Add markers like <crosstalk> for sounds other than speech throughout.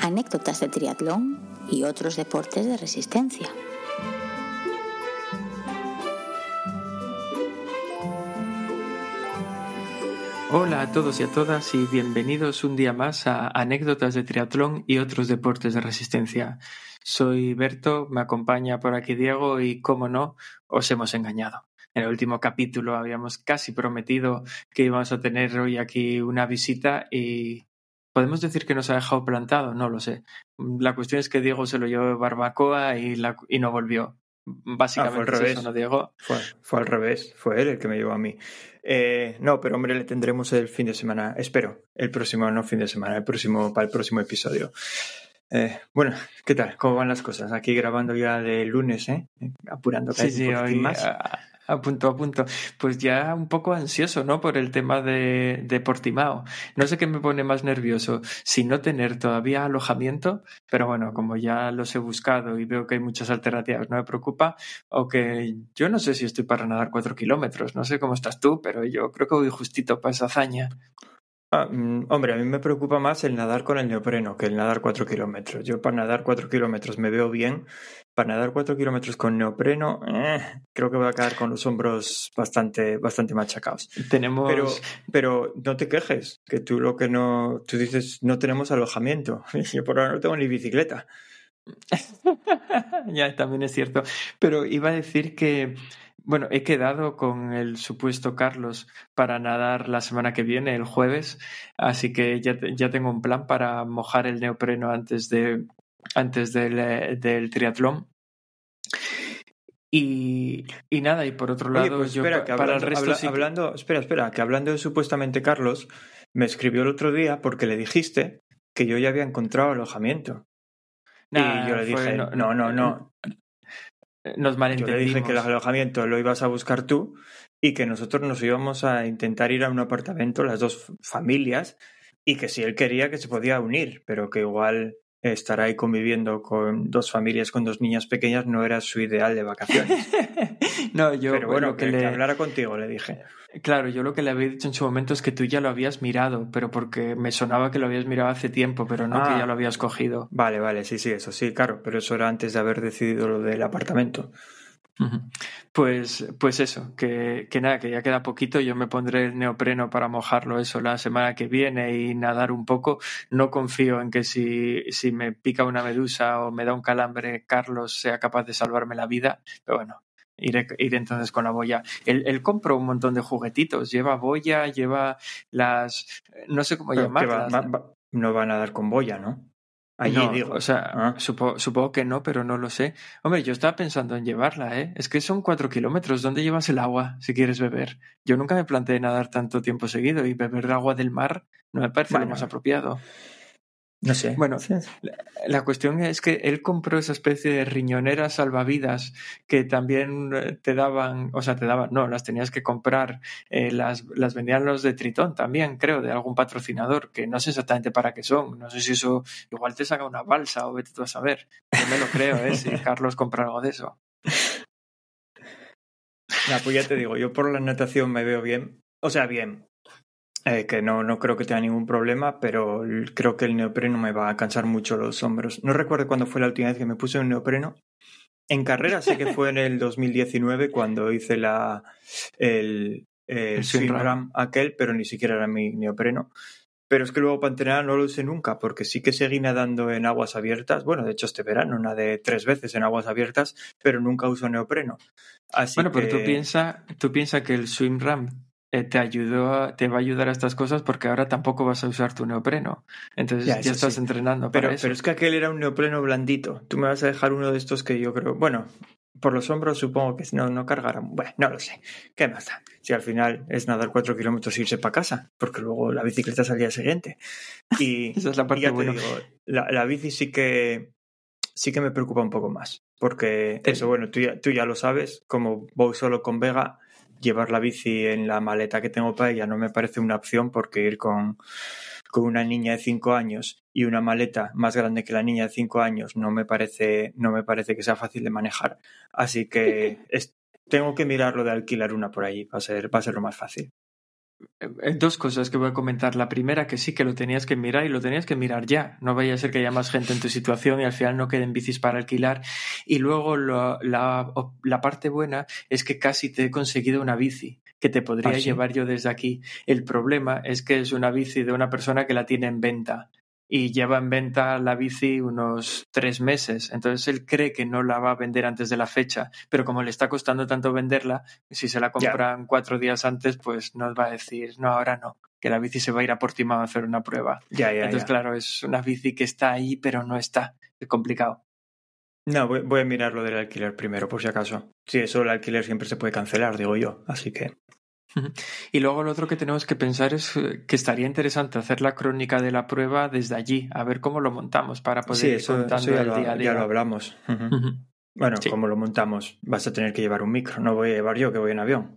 anécdotas de triatlón y otros deportes de resistencia. Hola a todos y a todas y bienvenidos un día más a Anécdotas de Triatlón y otros deportes de resistencia. Soy Berto, me acompaña por aquí Diego y, como no, os hemos engañado. En el último capítulo habíamos casi prometido que íbamos a tener hoy aquí una visita y podemos decir que nos ha dejado plantado, no lo sé. La cuestión es que Diego se lo llevó de barbacoa y, y no volvió. Básicamente Ah, fue al revés. eso, ¿no, Diego? Fue, fue al revés, fue él el que me llevó a mí. Eh, no, pero hombre, le tendremos el fin de semana, espero, el próximo, no fin de semana, el próximo, para el próximo episodio. Eh, bueno, ¿qué tal? ¿Cómo van las cosas? Aquí grabando ya de lunes, ¿eh? Apurando cada Sí, sí, un hoy más. a, a punto a punto. Pues ya un poco ansioso, ¿no? Por el tema de, de Portimao. No sé qué me pone más nervioso, si no tener todavía alojamiento, pero bueno, como ya los he buscado y veo que hay muchas alternativas, no me preocupa, o que yo no sé si estoy para nadar cuatro kilómetros, no sé cómo estás tú, pero yo creo que voy justito para esa hazaña. Ah, mm, hombre, a mí me preocupa más el nadar con el neopreno que el nadar 4 kilómetros. Yo para nadar 4 kilómetros me veo bien. Para nadar 4 kilómetros con neopreno, eh, creo que voy a quedar con los hombros bastante, bastante machacados. Tenemos... Pero, pero no te quejes, que tú lo que no, tú dices no tenemos alojamiento. <laughs> Yo por ahora no tengo ni bicicleta. <laughs> ya, también es cierto. Pero iba a decir que, bueno, he quedado con el supuesto Carlos para nadar la semana que viene, el jueves, así que ya, ya tengo un plan para mojar el neopreno antes, de, antes del, eh, del triatlón. Y, y nada, y por otro lado, pues yo espera, que para hablando, el resto habla- sí que- hablando- espera, espera, que hablando de supuestamente Carlos, me escribió el otro día porque le dijiste que yo ya había encontrado alojamiento. Nah, y yo le fue- dije, no, no, no, Nos Yo malentendimos. le dije que el alojamiento lo ibas a buscar tú y que nosotros nos íbamos a intentar ir a un apartamento, las dos familias, y que si él quería que se podía unir, pero que igual estar ahí conviviendo con dos familias con dos niñas pequeñas no era su ideal de vacaciones. <laughs> no, yo pero bueno, lo que, que que le... hablara contigo, le dije. Claro, yo lo que le había dicho en su momento es que tú ya lo habías mirado, pero porque me sonaba que lo habías mirado hace tiempo, pero no que Ah. ya lo habías cogido. Vale, vale, sí, sí, eso sí, claro, pero eso era antes de haber decidido lo del apartamento. Pues, pues eso, que, que nada, que ya queda poquito, yo me pondré el neopreno para mojarlo eso la semana que viene y nadar un poco. No confío en que si, si me pica una medusa o me da un calambre, Carlos sea capaz de salvarme la vida, pero bueno. Iré, iré entonces con la boya. Él, él compró un montón de juguetitos. Lleva boya, lleva las. No sé cómo Pero va- llamarlas. va- va- no van a dar con boya, ¿no? Allí no, digo. o sea, Ah. supo- supongo que no, pero no lo sé. Hombre, yo estaba pensando en llevarla, ¿eh? Es que son cuatro kilómetros. ¿Dónde llevas el agua si quieres beber? Yo nunca me planteé nadar tanto tiempo seguido y beber agua del mar no me parece Bueno. lo más apropiado. No sé. Bueno. La cuestión es que él compró esa especie de riñoneras salvavidas que también eh, te daban, o sea, te daban, no, las tenías que comprar, eh, las, las vendían los de Tritón también, creo, de algún patrocinador, que no sé exactamente para qué son, no sé si eso igual te saca una balsa o vete tú a saber. Yo me lo creo, ¿eh? Si <laughs> Carlos compra algo de eso. Nah, pues ya te digo, yo por la natación me veo bien. O sea, bien. Eh, que no, no creo que tenga ningún problema, pero creo que el neopreno me va a cansar mucho los hombros. No recuerdo cuándo fue la última vez que me puse un neopreno. En carrera sé que fue en el 2019 cuando hice la el, el El swim run aquel, pero ni siquiera era mi neopreno. Pero es que luego para entrenar no lo usé nunca, porque sí que seguí nadando en aguas abiertas. Bueno, de hecho este verano nadé tres veces en aguas abiertas, pero nunca uso neopreno. Así bueno, pero que... tú piensas tú piensa que el swim ram eh, te ayudó, a- te va a ayudar a estas cosas porque ahora tampoco vas a usar tu neopreno. Entonces Ya, estás sí. entrenando para Pero, eso. pero es que aquel era un neopreno blandito. Tú me vas a dejar uno de estos que yo creo. Bueno, por los hombros supongo que no, no cargarán. Bueno, no lo sé. ¿Qué más da? Si al final es nadar cuatro kilómetros e irse para casa, porque luego la bicicleta es al día siguiente. Y, <laughs> Esa es la parte buena. digo, la, la bici sí que sí que me preocupa un poco más. Porque Te- eso, bueno, tú ya, tú ya lo sabes, como voy solo con Vega, llevar la bici en la maleta que tengo para ella no me parece una opción porque ir con, con una niña de 5 años y una maleta más grande que la niña de 5 años no me parece no me parece que sea fácil de manejar. Así que es- tengo que mirar lo de alquilar una por allí, va a ser, va a ser lo más fácil. Eh, dos cosas que voy a comentar. La primera, que sí que lo tenías que mirar y lo tenías que mirar ya. No vaya a ser que haya más gente en tu situación y al final no queden bicis para alquilar. Y luego la, la, parte buena es que casi te he conseguido una bici que te podría ¿Ah, llevar yo desde aquí. El problema es que es una bici de una persona que la tiene en venta y lleva en venta la bici unos tres meses. Entonces él cree que no la va a vender antes de la fecha, pero como le está costando tanto venderla, si se la compran cuatro días antes, pues nos va a decir, no, ahora no, que la bici se va a ir a Portimao a hacer una prueba. Ya, Entonces, claro, es una bici que está ahí, pero no está. Es complicado. No, voy, voy a mirar lo del alquiler primero, por si acaso. Sí, eso el alquiler siempre se puede cancelar, digo yo. Así que y luego lo otro que tenemos que pensar es eh, que estaría interesante hacer la crónica de la prueba desde allí, a ver cómo lo montamos para poder sí, eso, ya, lo, día ya lo hablamos. Bueno, cómo lo montamos. Vas a tener que llevar un micro, no voy a llevar yo que voy en avión.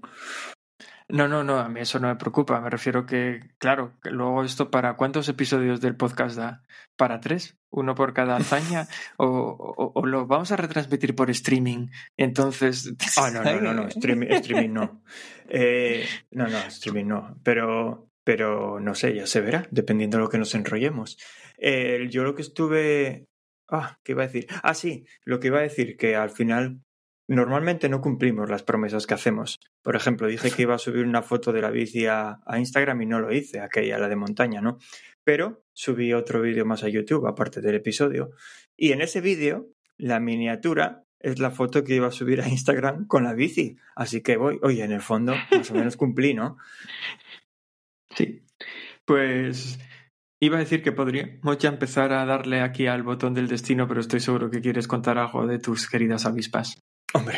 No, no, no, a mí eso no me preocupa. Me refiero que, claro, que luego esto para cuántos episodios del podcast da? ¿Para tres? ¿Uno por cada hazaña? <laughs> ¿O, o, lo vamos a retransmitir por streaming? Entonces. <laughs> Ah, no, no, no, no, streaming, streaming no. Eh, no, no, streaming no. Pero, pero no sé, ya se verá, dependiendo de lo que nos enrollemos. Eh, yo lo que estuve. Ah, ¿qué iba a decir? Ah, sí, lo que iba a decir, que al final Normalmente no cumplimos las promesas que hacemos. Por ejemplo, dije que iba a subir una foto de la bici a, Instagram y no lo hice, aquella, la de montaña, ¿no? Pero subí otro vídeo más a YouTube, aparte del episodio. Y en ese vídeo, la miniatura es la foto que iba a subir a Instagram con la bici. Así que voy, oye, en el fondo, más o menos cumplí, ¿no? Sí. Pues Iba a decir que podríamos ya empezar a darle aquí al botón del destino, pero estoy seguro que quieres contar algo de tus queridas avispas. Hombre.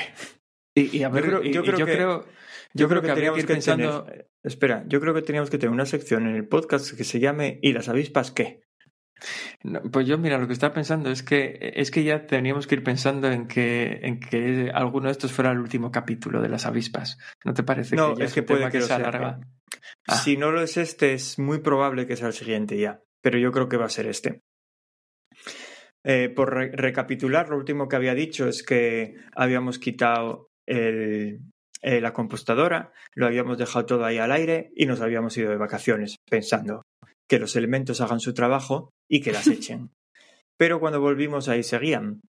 Y, a ver, yo creo, yo creo, yo creo, que, teníamos que, pensando. espera, yo creo que teníamos que tener una sección en el podcast que se llame ¿Y las avispas qué? pues yo, mira, lo que estaba pensando es que es que ya teníamos que ir pensando en que, en que alguno de estos fuera el último capítulo de las avispas. ¿No te parece no, que es que puede que, se alarga? Ah. Si no lo es este, es muy probable que sea el siguiente ya. Pero yo creo que va a ser este. Eh, por recapitular, lo último que había dicho es que habíamos quitado el, eh, la compostadora, lo habíamos dejado todo ahí al aire y nos habíamos ido de vacaciones, pensando que los elementos hagan su trabajo y que las <laughs> echen. Pero cuando volvimos ahí seguían.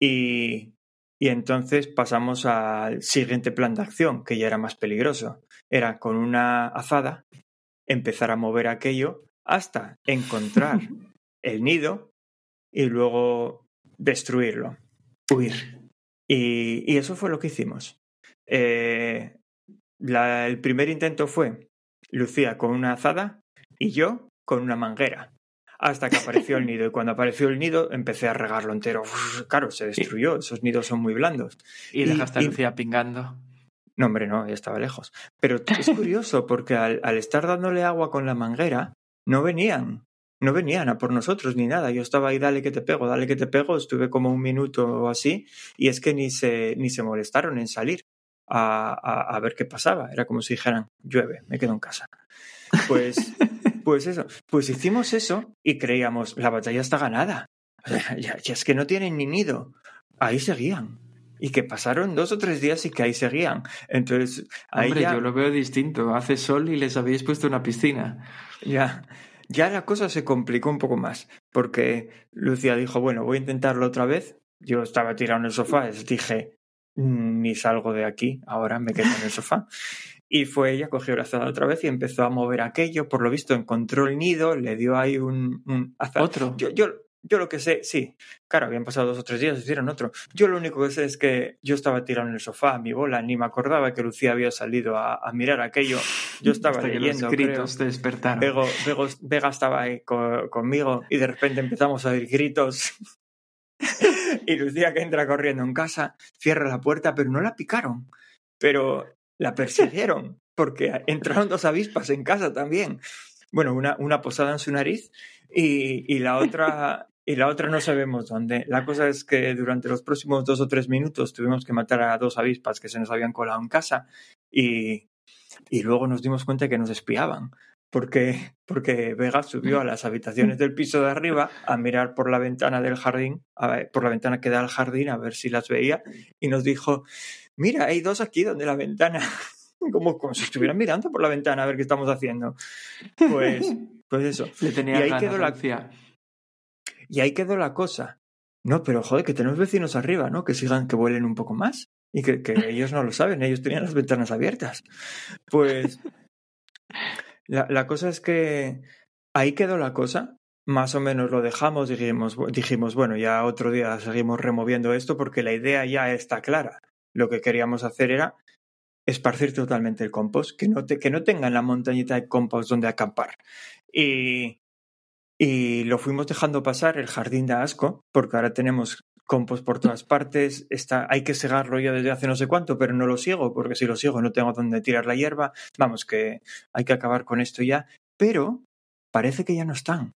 Y, y entonces pasamos al siguiente plan de acción, que ya era más peligroso. Era con una azada empezar a mover aquello hasta encontrar <laughs> el nido y luego destruirlo, huir. Y, eso fue lo que hicimos. Eh, el primer intento fue Lucía con una azada y yo con una manguera. Hasta que apareció el <laughs> nido. Y cuando apareció el nido, empecé a regarlo entero. claro, se destruyó. Esos nidos son muy blandos. Y dejaste a Lucía pingando. No, hombre, no, ya estaba lejos. Pero es curioso porque al estar dándole agua con la manguera, no venían no venían a por nosotros ni nada. Yo estaba ahí, dale que te pego, dale que te pego. Estuve como un minuto o así y es que ni se, ni se molestaron en salir a, a, ver qué pasaba. Era como si dijeran, llueve, me quedo en casa. Pues, <laughs> pues eso, pues hicimos eso y creíamos, la batalla está ganada. Ya, ya es que no tienen ni nido. Ahí seguían. Y que pasaron dos o tres días y que ahí seguían. Entonces, ahí Hombre, yo lo veo distinto. Hace sol y les habéis puesto una piscina. Ya. Ya la cosa se complicó un poco más, porque Lucia dijo, bueno, voy a intentarlo otra vez. Yo estaba tirado en el sofá, dije, ni salgo de aquí, ahora me quedo en el sofá. Y fue ella, cogió la azada otra vez y empezó a mover aquello. Por lo visto, encontró el nido, le dio ahí un, un Otro. Yo, yo, yo lo que sé, sí, claro, habían pasado dos o tres días, hicieron otro. Yo lo único que sé es que yo estaba tirado en el sofá, a mi bola, ni me acordaba que Lucía había salido a, mirar aquello. Yo <laughs> estaba leyendo. los gritos te despertaron. Vega estaba ahí conmigo y de repente empezamos a oír gritos. <laughs> y Lucía que entra corriendo en casa, cierra la puerta, pero no la picaron. Pero la persiguieron, porque entraron dos avispas en casa también. Bueno, una, una posada en su nariz y, y, la otra <laughs> y la otra no sabemos dónde. La cosa es que durante los próximos dos o tres minutos tuvimos que matar a dos avispas que se nos habían colado en casa y, y luego nos dimos cuenta que nos espiaban. Porque, porque Vega subió a las habitaciones del piso de arriba a mirar por la ventana del jardín, por la ventana que da al jardín, a ver si las veía, y nos dijo, mira, hay dos aquí donde la ventana. Como, como si estuvieran mirando por la ventana a ver qué estamos haciendo. Pues, <laughs> pues eso. Le tenía y ahí ganas, quedó la, Lucía. y ahí quedó la cosa. No, pero joder, que tenemos vecinos arriba, ¿no? Que sigan, que vuelen un poco más. Y que, que <laughs> ellos no lo saben, ellos tenían las ventanas abiertas. Pues la, la cosa es que ahí quedó la cosa. Más o menos lo dejamos, dijimos, dijimos, bueno, ya otro día seguimos removiendo esto porque la idea ya está clara. Lo que queríamos hacer era esparcir totalmente el compost, que no, te, que no tengan la montañita de compost donde acampar. Y, y lo fuimos dejando pasar, el jardín da asco, porque ahora tenemos compost por todas partes, está, hay que segarlo ya desde hace no sé cuánto, pero no lo sigo, porque si lo sigo no tengo dónde tirar la hierba. Vamos, que hay que acabar con esto ya, pero parece que ya no están.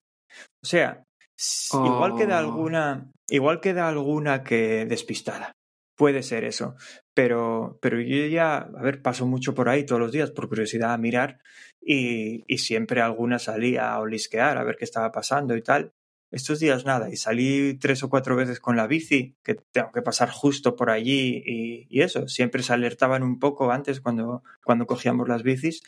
O sea, s- igual queda Oh. alguna, igual queda alguna que despistada. Puede ser eso. Pero, pero yo ya, a ver, paso mucho por ahí todos los días por curiosidad a mirar y, y siempre alguna salía a olisquear a ver qué estaba pasando y tal. Estos días nada, y salí tres o cuatro veces con la bici, que tengo que pasar justo por allí y, y eso, siempre se alertaban un poco antes cuando, cuando cogíamos las bicis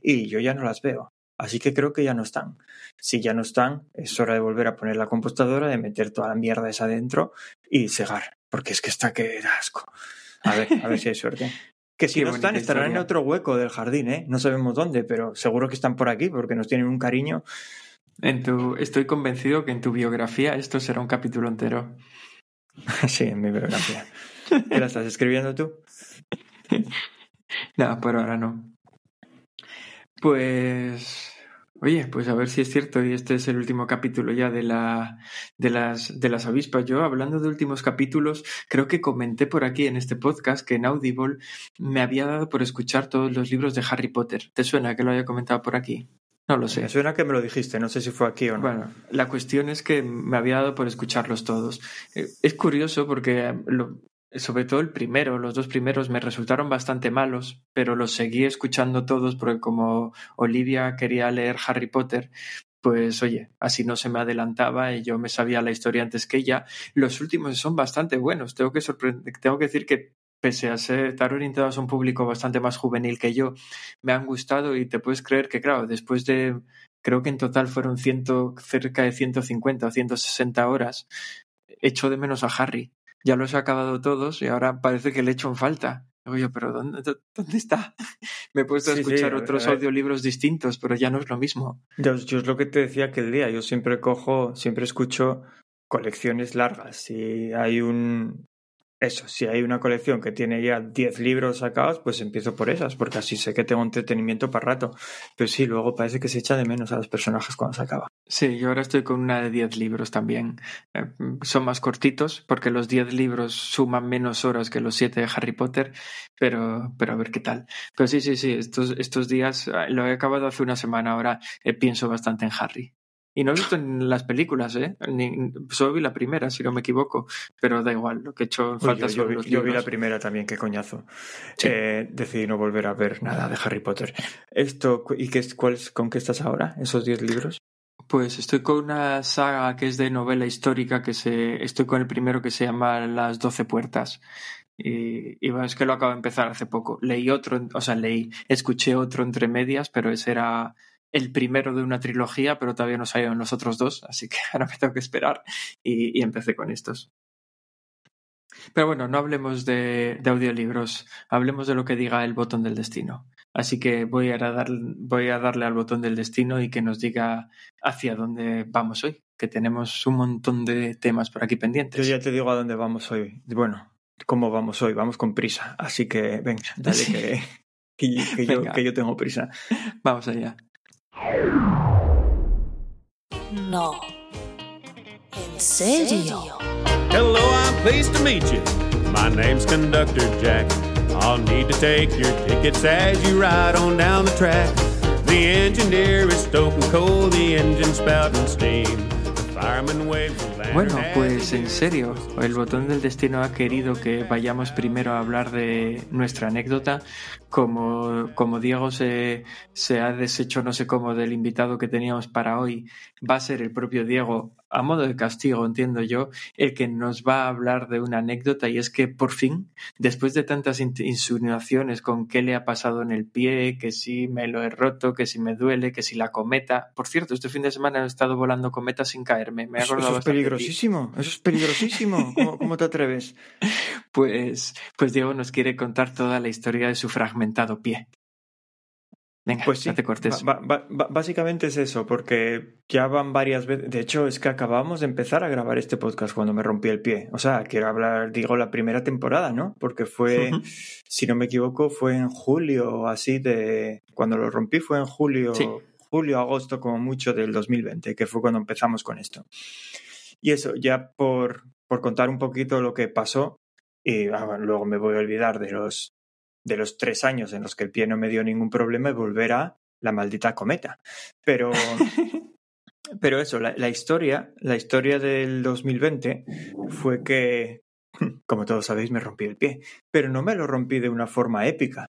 y yo ya no las veo. Así que creo que ya no están. Si ya no están, es hora de volver a poner la compostadora, de meter toda la mierda esa dentro y cegar, porque es que está que asco. A ver, a ver si hay <laughs> suerte. Que si Qué no están, estarán en otro hueco del jardín, ¿eh? No sabemos dónde, pero seguro que están por aquí porque nos tienen un cariño. En tu, estoy convencido que en tu biografía esto será un capítulo entero. <laughs> sí, en mi biografía. ¿Qué la estás escribiendo tú? <laughs> Nada, por ahora no. Pues, oye, pues a ver si es cierto y este es el último capítulo ya de la de las de las avispas. Yo hablando de últimos capítulos, creo que comenté por aquí en este podcast que en Audible me había dado por escuchar todos los libros de Harry Potter. ¿Te suena que lo haya comentado por aquí? No lo sé. Me suena que me lo dijiste, no sé si fue aquí o no. Bueno, la cuestión es que me había dado por escucharlos todos. Eh, Es curioso porque eh, lo- sobre todo el primero, los dos primeros me resultaron bastante malos, pero los seguí escuchando todos porque como Olivia quería leer Harry Potter, pues oye, así no se me adelantaba y yo me sabía la historia antes que ella. Los últimos son bastante buenos. Tengo que tengo que decir que pese a ser, estar orientados a un público bastante más juvenil que yo, me han gustado y te puedes creer que, claro, después de, creo que en total fueron ciento, cerca de 150 o 160 horas, echo de menos a Harry. Ya los he acabado todos y ahora parece que le echo en falta. Yo, pero ¿dónde, dónde está? <laughs> Me he puesto a Sí, escuchar ver, otros audiolibros distintos, pero ya no es lo mismo. Yo, yo es lo que te decía aquel día, yo siempre cojo, siempre escucho colecciones largas. Si hay un... Eso, si hay una colección que tiene ya 10 libros sacados, pues empiezo por esas, porque así sé que tengo entretenimiento para rato. Pero sí, luego parece que se echa de menos a los personajes cuando se acaba. Sí, yo ahora estoy con una de 10 libros también. Eh, son más cortitos porque los 10 libros suman menos horas que los 7 de Harry Potter, pero, pero a ver qué tal. Pero sí, sí, sí, estos, estos días eh, lo he acabado hace una semana, ahora eh, pienso bastante en Harry. Y no he visto en las películas, ¿eh? Ni, solo vi la primera, si no me equivoco, pero da igual, lo que he hecho en Uy, falta yo, yo son vi, los yo vi la primera también, qué coñazo. Sí. Eh, decidí no volver a ver nada de Harry Potter. Esto, ¿y qué, cuál con qué estás ahora? ¿Esos 10 libros? Pues estoy con una saga que es de novela histórica que se estoy con el primero que se llama Las Doce Puertas. Y, y bueno, es que lo acabo de empezar hace poco. Leí otro, o sea, leí, escuché otro entre medias, pero ese era el primero de una trilogía, pero todavía no salieron los otros dos, así que <laughs> ahora me tengo que esperar y, y empecé con estos. Pero bueno, no hablemos de, de audiolibros, hablemos de lo que diga el botón del destino. Así que voy a, dar, voy a darle al botón del destino y que nos diga hacia dónde vamos hoy, que tenemos un montón de temas por aquí Yo pendientes. ya te digo a dónde vamos hoy. Bueno, ¿cómo vamos hoy? Vamos con prisa. Así que, venga, dale <laughs> Sí. que, que, que yo, que yo tengo prisa. Vamos allá. No. ¿En serio? Hello, I'm pleased to meet you. My name's Conductor Jack. I'll need to take your tickets as you ride on down the track. The engineer is stoking coal, the engine spouting steam. The fireman waves Bueno, pues en serio, el botón del destino ha querido que vayamos primero a hablar de nuestra anécdota. Como, como Diego se, se ha deshecho no sé cómo del invitado que teníamos para hoy, va a ser el propio Diego a modo de castigo, entiendo yo, el que nos va a hablar de una anécdota y es que por fin, después de tantas insinuaciones con qué le ha pasado en el pie, que si me lo he roto, que si me duele, que si la cometa. Por cierto, este fin de semana he estado volando cometas sin caerme. Me he acordado eso es peligrosísimo, eso es peligrosísimo. <laughs> ¿Cómo, ¿Cómo, te atreves? Pues, pues Diego nos quiere contar toda la historia de su fragmentado pie. Venga, pues sí, cortes. Básicamente es eso, porque ya van varias veces. De hecho, es que acabamos de empezar a grabar este podcast cuando me rompí el pie. O sea, quiero hablar, digo, la primera temporada, ¿no? Porque fue, si no me equivoco, fue en julio, así de. Cuando lo rompí fue en julio, sí. julio, agosto, como mucho del 2020, que fue cuando empezamos con esto. Y eso, ya por, por contar un poquito lo que pasó, y ah, bueno, luego me voy a olvidar de los de los tres años en los que el pie no me dio ningún problema y volver a la maldita cometa. Pero, <laughs> pero eso, la, la, historia, la historia del 2020 fue que, como todos sabéis, me rompí el pie. Pero no me lo rompí de una forma épica.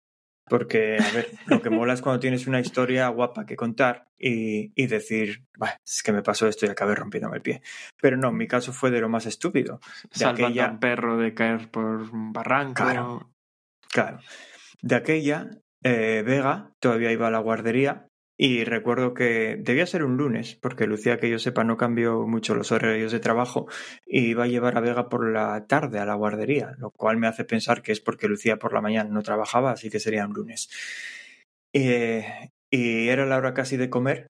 Porque, a ver, lo que mola es cuando tienes una historia guapa que contar y, y decir, es que me pasó esto y acabé rompiéndome el pie. Pero no, mi caso fue de lo más estúpido. De Salvando aquella... a un perro de caer por un barranco. Claro. Claro. De aquella, eh, Vega todavía iba a la guardería y recuerdo que debía ser un lunes, porque Lucía, que yo sepa, no cambió mucho los horarios de trabajo y iba a llevar a Vega por la tarde a la guardería, lo cual me hace pensar que es porque Lucía por la mañana no trabajaba, así que sería un lunes. Eh, y era la hora casi de comer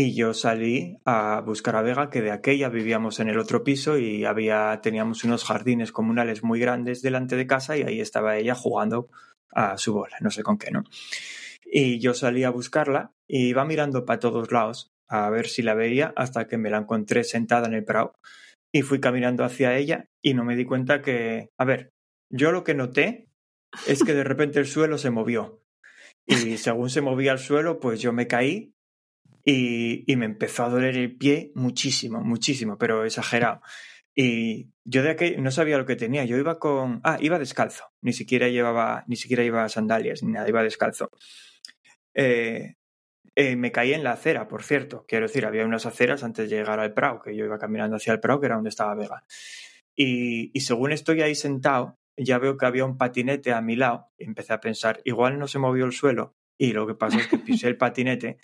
y yo salí a buscar a Vega, que de aquella vivíamos en el otro piso y había, teníamos unos jardines comunales muy grandes delante de casa y ahí estaba ella jugando a su bola, no sé con qué, ¿no? Y yo salí a buscarla y iba mirando para todos lados a ver si la veía hasta que me la encontré sentada en el prado y fui caminando hacia ella y no me di cuenta que, a ver, yo lo que noté es que de repente el suelo se movió y según se movía el suelo, pues yo me caí y, y, me empezó a doler el pie muchísimo, muchísimo, pero exagerado. Y yo de aquel no sabía lo que tenía. Yo iba con. Ah, iba descalzo. Ni siquiera llevaba, ni siquiera llevaba sandalias ni nada, iba descalzo. Eh, eh, me caí en la acera, por cierto. Quiero decir, había unas aceras antes de llegar al Prado, que yo iba caminando hacia el Prado, que era donde estaba Vega. Y, y según estoy ahí sentado, ya veo que había un patinete a mi lado. Y empecé a pensar, igual no se movió el suelo, y lo que pasó es que <laughs> pisé el patinete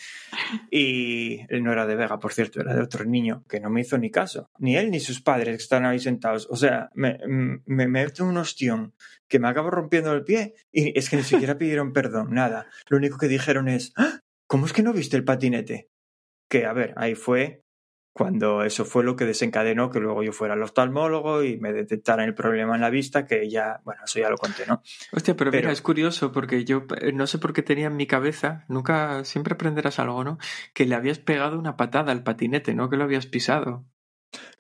y él no era de Vega, por cierto, era de otro niño que no me hizo ni caso. Ni él ni sus padres que están ahí sentados. O sea, me, me, me hecho un ostión que me acabo rompiendo el pie y es que ni siquiera pidieron perdón, nada. Lo único que dijeron es, ¿Ah? ¿cómo es que no viste el patinete? Que, a ver, ahí fue cuando eso fue lo que desencadenó que luego yo fuera al oftalmólogo y me detectaran el problema en la vista, que ya, bueno, eso ya lo conté, ¿no? Hostia, pero, pero, mira, es curioso porque yo no sé por qué tenía en mi cabeza, nunca, siempre aprenderás algo, ¿no? Que le habías pegado una patada al patinete, no que lo habías pisado.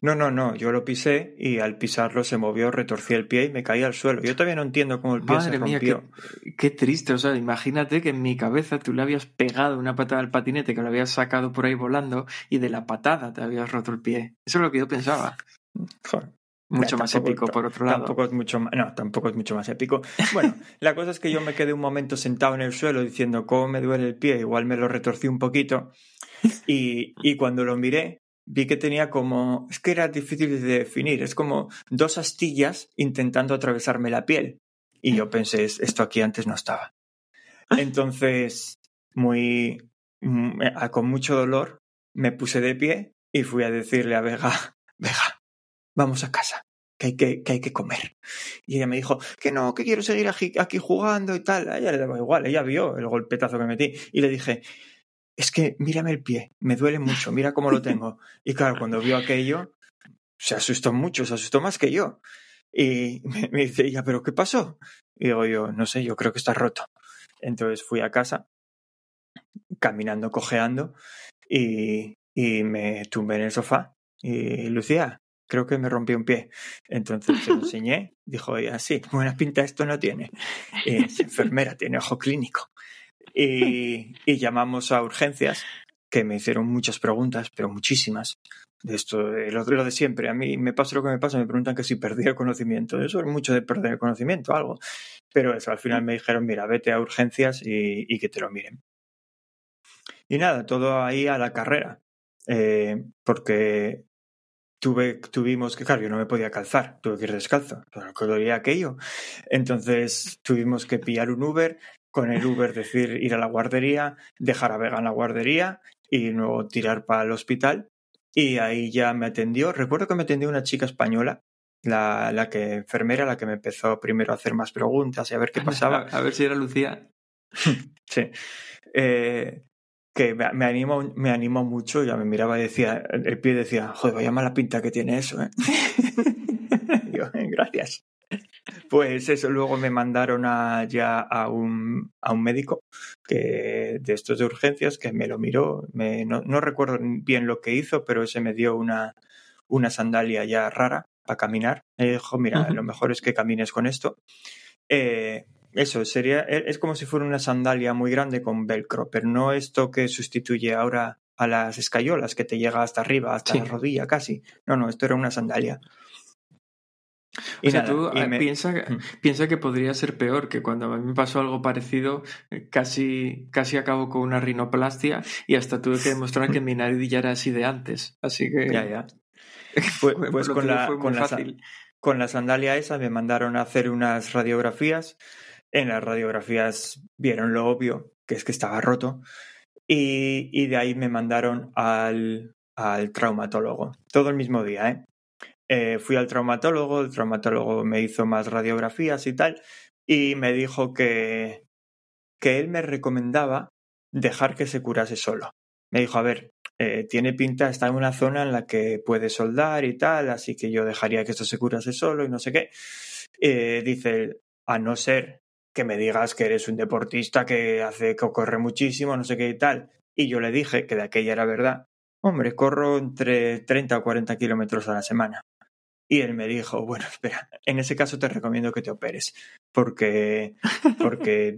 No, no, no, yo lo pisé y al pisarlo se movió, retorcí el pie y me caí al suelo. Yo todavía no entiendo cómo el pie Madre se rompió. Mía, qué, qué, triste, o sea, imagínate que en mi cabeza tú le habías pegado una patada al patinete, que lo habías sacado por ahí volando y de la patada te habías roto el pie. Eso es lo que yo pensaba. <laughs> Joder. Mucho más tampoco- épico, por otro lado. Tampoco es mucho más, no, tampoco es mucho más épico. Bueno, <laughs> la cosa es que yo me quedé un momento sentado en el suelo diciendo cómo me duele el pie, igual me lo retorcí un poquito. <laughs> Y, y cuando lo miré, vi que tenía como, es que era difícil de definir, es como dos astillas intentando atravesarme la piel. Y yo pensé, "Es- esto aquí antes no estaba. Entonces, muy, mm, eh, con mucho dolor, me puse de pie y fui a decirle a Vega, <laughs> Vega, vamos a casa, que hay que, que hay que comer. Y ella me dijo que no, que quiero seguir aquí, aquí jugando y tal. A ella le daba igual, ella vio el golpetazo que metí. Y le dije, es que mírame el pie, me duele mucho, mira cómo lo tengo. <laughs> Y claro, cuando vio aquello, se asustó mucho, se asustó más que yo. Y me, me dice ella, ¿pero qué pasó? Y digo yo, no sé, yo creo que está roto. Entonces fui a casa, caminando, cojeando, y, y me tumbé en el sofá. Y Lucía, creo que me rompí un pie. Entonces se lo <laughs> enseñé, dijo ella, sí, buena pinta esto no tiene. Y <laughs> es enfermera, tiene ojo clínico. Y, llamamos a urgencias, que me hicieron muchas preguntas, pero muchísimas. de esto, lo, lo de siempre. A mí me pasa lo que me pasa, me preguntan que si perdí el conocimiento. Eso es mucho de perder el conocimiento, algo. Pero eso, al final me dijeron, mira, vete a urgencias y, que te lo miren. Y nada, todo ahí a la carrera. Eh, porque tuve, tuvimos que, claro, yo no me podía calzar, tuve que ir descalzo, lo que aquello. Entonces tuvimos que pillar un Uber, con el Uber decir ir a la guardería, dejar a Vega en la guardería y luego tirar para el hospital. Y ahí ya me atendió. Recuerdo que me atendió una chica española, la, la que enfermera, la que me empezó primero a hacer más preguntas y a ver qué <laughs> pasaba. A ver si era Lucía. <laughs> sí. Eh, que me, me, animó, me animó mucho, ya me miraba y decía, el pie decía, joder, vaya mala pinta que tiene eso, ¿eh? <laughs> yo, gracias. Pues eso, luego me mandaron a, ya a un, a un médico que, de estos de urgencias que me lo miró. Me, no, no, recuerdo bien lo que hizo, pero ese me dio una, una sandalia ya rara para caminar. Me dijo, mira, uh -huh. lo mejor es que camines con esto. Eh, eso, sería, es como si fuera una sandalia muy grande con velcro, pero no esto que sustituye ahora a las escayolas que te llega hasta arriba, hasta sí. la rodilla casi. No, no, esto era una sandalia. Y o sea, nada, tú me... piensa, mm. piensa que podría ser peor, que cuando a mí me pasó algo parecido, eh, casi, casi acabo con una rinoplastia y hasta tuve que demostrar que mi <laughs> nariz ya era así de antes. Así que. Ya, ya. <laughs> Pues, pues con, la, con, la, con la sandalia esa me mandaron a hacer unas radiografías. En las radiografías vieron lo obvio, que es que estaba roto. Y, y de ahí me mandaron al, al traumatólogo. Todo el mismo día, ¿eh? Eh, fui al traumatólogo, el traumatólogo me hizo más radiografías y tal, y me dijo que, que él me recomendaba dejar que se curase solo. Me dijo, a ver, eh, tiene pinta, está en una zona en la que puede soldar y tal, así que yo dejaría que esto se curase solo y no sé qué. Eh, dice, a no ser que me digas que eres un deportista que hace que corre muchísimo, no sé qué y tal. Y yo le dije que de aquella era verdad. Hombre, corro entre 30 o 40 kilómetros a la semana. Y él me dijo, bueno, espera, en ese caso te recomiendo que te operes, porque, <laughs> porque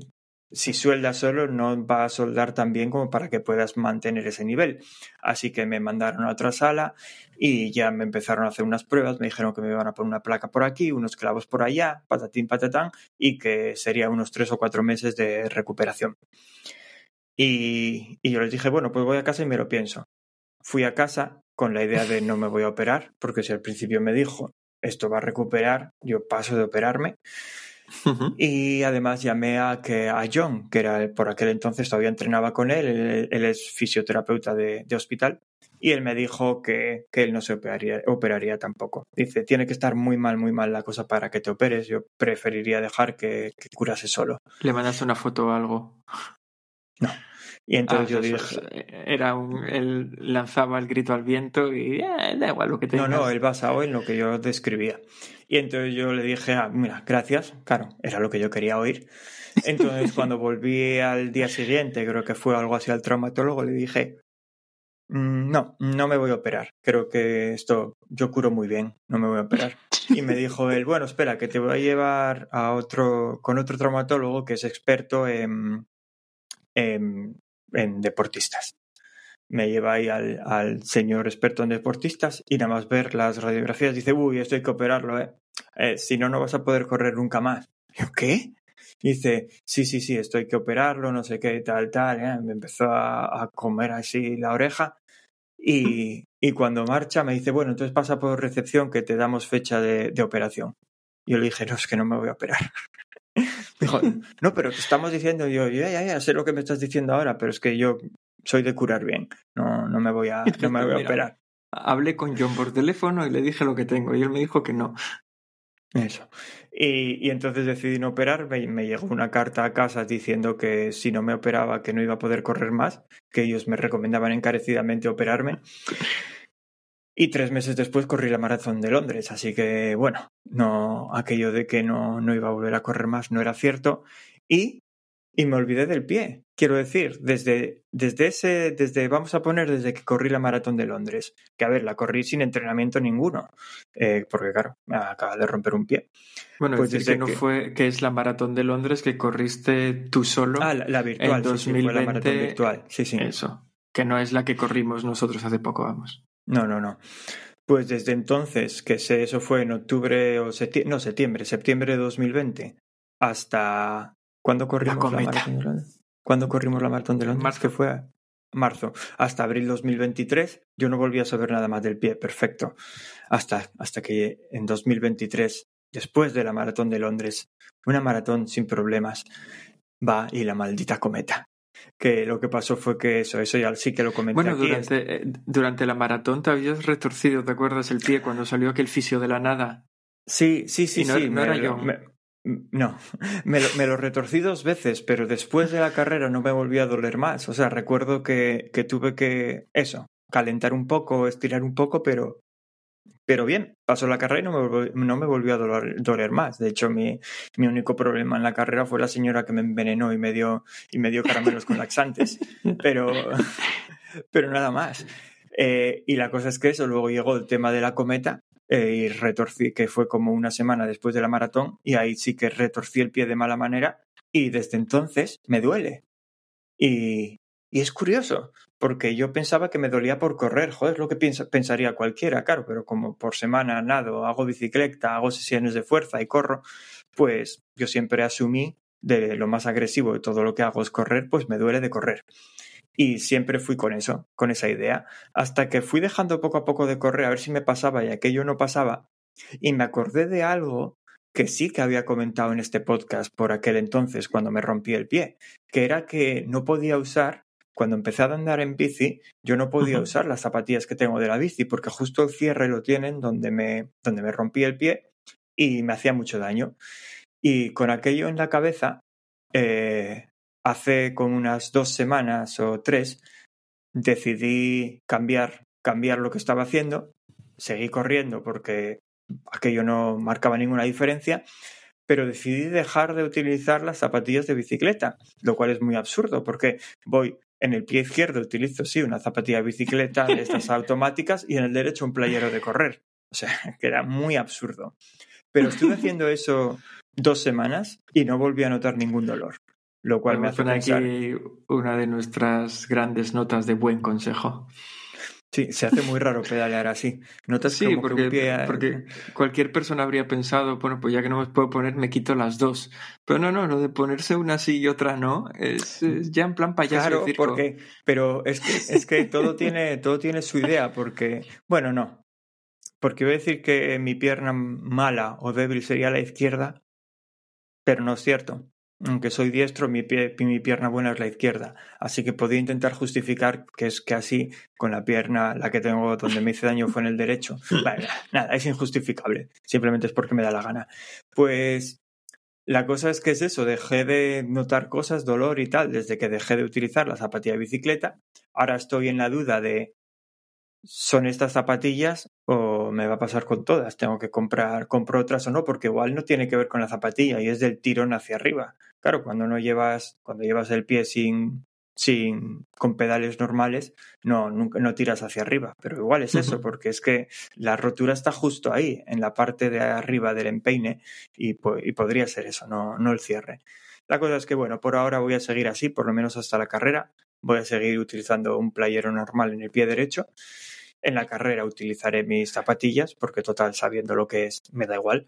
si sueldas solo no va a soldar tan bien como para que puedas mantener ese nivel. Así que me mandaron a otra sala y ya me empezaron a hacer unas pruebas, me dijeron que me iban a poner una placa por aquí, unos clavos por allá, patatín patatán, y que sería unos tres o cuatro meses de recuperación. Y, y yo les dije, bueno, pues voy a casa y me lo pienso. Fui a casa con la idea de no me voy a operar, porque si al principio me dijo esto va a recuperar, yo paso de operarme. Uh -huh. Y además llamé a, que, a John, que era por aquel entonces todavía entrenaba con él, él, él es fisioterapeuta de, de, hospital, y él me dijo que, que él no se operaría, operaría, tampoco. Dice, tiene que estar muy mal, muy mal la cosa para que te operes, yo preferiría dejar que, que curase solo. ¿Le mandaste una foto o algo? No. Y entonces ah, yo dije. Eh, era un, él lanzaba el grito al viento y eh, da igual lo que tengas. No, no, él basado en lo que yo describía. Y entonces yo le dije, ah, mira, gracias. Claro, era lo que yo quería oír. Entonces <laughs> cuando volví al día siguiente, creo que fue algo así al traumatólogo, le dije, mmm, no, no me voy a operar. Creo que esto yo curo muy bien, no me voy a operar. Y me dijo él, bueno, espera, que te voy a llevar a otro, con otro traumatólogo que es experto en, en en deportistas. Me lleva ahí al, señor experto en deportistas y nada más ver las radiografías dice, uy, esto hay que operarlo, ¿eh? eh si no, no vas a poder correr nunca más. Yo, ¿qué? dice, sí, sí, sí, esto hay que operarlo, no sé qué, tal, tal. ¿eh? Me empezó a, a, comer así la oreja y, y, cuando marcha me dice, bueno, entonces pasa por recepción que te damos fecha de, de operación. Yo le dije, no, es que no me voy a operar. Dijo, <laughs> no, pero te estamos diciendo, yo, ya, ya, ya, sé lo que me estás diciendo ahora, pero es que yo soy de curar bien, no, no me voy a, no me voy a <laughs> operar. Hablé con John por teléfono y le dije lo que tengo y él me dijo que no. Eso. Y, y entonces decidí no operar. Me, me, llegó una carta a casa diciendo que si no me operaba que no iba a poder correr más, que ellos me recomendaban encarecidamente operarme. Y tres meses después corrí la maratón de Londres, así que bueno, no, aquello de que no, no iba a volver a correr más no era cierto. Y, y me olvidé del pie. Quiero decir, desde, desde ese, desde, vamos a poner desde que corrí la maratón de Londres, que a ver, la corrí sin entrenamiento ninguno, eh, porque claro, me acaba de romper un pie. Bueno, pues desde que no que... fue, que es la maratón de Londres que corriste tú solo. Ah, la, la virtual, en 2020, sí, sí, la maratón virtual, sí, sí. Eso, que no es la que corrimos nosotros hace poco, vamos. No, no, no. Pues desde entonces, que sé, eso fue en octubre o septiembre, no, septiembre, septiembre de 2020, hasta... ¿Cuándo corrimos la, cometa. maratón de Londres? ¿Cuándo corrimos la maratón de Londres? Marzo. Que fue marzo. Hasta abril 2023, yo no volví a saber nada más del pie, perfecto. Hasta, hasta que en 2023, después de la maratón de Londres, una maratón sin problemas, va y la maldita cometa. Que lo que pasó fue que eso, eso ya sí que lo comenté Bueno, aquí. durante, eh, durante la maratón te habías retorcido, ¿te acuerdas el pie cuando salió aquel fisio de la nada? Sí, sí, sí, Y no- sí. no me era lo- yo. no, <laughs> me lo, me lo retorcí dos veces, pero después de la carrera no me volvió a doler más. O sea, recuerdo que, que tuve que, eso, calentar un poco, estirar un poco, pero, pero bien, pasó la carrera y no me volvió, a doler, más. De hecho, mi, mi único problema en la carrera fue la señora que me envenenó y me dio, y me dio caramelos con laxantes. Pero, <laughs> pero nada más. Eh, y la cosa es que eso, luego llegó el tema de la cometa eh, y retorcí, que fue como una semana después de la maratón, y ahí sí que retorcí el pie de mala manera y desde entonces me duele. Y, y es curioso, porque yo pensaba que me dolía por correr, joder, es lo que pensaría cualquiera, claro, pero como por semana nado, hago bicicleta, hago sesiones de fuerza y corro, pues yo siempre asumí de lo más agresivo de todo lo que hago es correr, pues me duele de correr. Y siempre fui con eso, con esa idea, hasta que fui dejando poco a poco de correr a ver si me pasaba y aquello no pasaba. Y me acordé de algo que sí que había comentado en este podcast por aquel entonces cuando me rompí el pie, que era que no podía usar, cuando empecé a andar en bici, yo no podía usar las zapatillas que tengo de la bici porque justo el cierre lo tienen donde me, donde me rompí el pie y me hacía mucho daño. Y con aquello en la cabeza, eh, hace como unas dos semanas o tres, decidí cambiar, cambiar lo que estaba haciendo. Seguí corriendo porque aquello no marcaba ninguna diferencia, pero decidí dejar de utilizar las zapatillas de bicicleta, lo cual es muy absurdo porque voy en el pie izquierdo utilizo sí una zapatilla de bicicleta de estas <laughs> automáticas y en el derecho un playero de correr. O sea, <laughs> que era muy absurdo. Pero estuve haciendo <laughs> eso dos semanas y no volví a notar ningún dolor, lo cual me hace pensar. aquí una de nuestras grandes notas de buen consejo. Sí, se hace muy raro pedalear así. Notas Sí, como que porque, un pie... porque cualquier persona habría pensado, bueno, pues ya que no me puedo poner, me quito las dos. Pero no, no, lo de ponerse una sí y otra no, es, es ya en plan payaso Claro, de circo. porque, pero es que, es que todo <laughs> tiene, todo tiene su idea, porque, bueno, no. Porque voy a decir que mi pierna mala o débil sería la izquierda, pero no es cierto. Aunque soy diestro, mi, pie, mi pierna buena es la izquierda. Así que podía intentar justificar que es que así, con la pierna, la que tengo donde me hice daño fue en el derecho. <laughs> Vale, nada, es injustificable. Simplemente es porque me da la gana. Pues la cosa es que es eso, dejé de notar cosas, dolor y tal, desde que dejé de utilizar la zapatilla de bicicleta. Ahora estoy en la duda de ¿son estas zapatillas o me va a pasar con todas? Tengo que comprar, compro otras o no, porque igual no tiene que ver con la zapatilla y es del tirón hacia arriba. Claro, cuando no llevas, cuando llevas el pie sin, sin, con pedales normales, no, nunca, no tiras hacia arriba. Pero igual es eso, porque es que la rotura está justo ahí, en la parte de arriba del empeine, y, y podría ser eso, no, no el cierre. La cosa es que, bueno, por ahora voy a seguir así, por lo menos hasta la carrera. Voy a seguir utilizando un playero normal en el pie derecho. En la carrera utilizaré mis zapatillas, porque total, sabiendo lo que es, me da igual.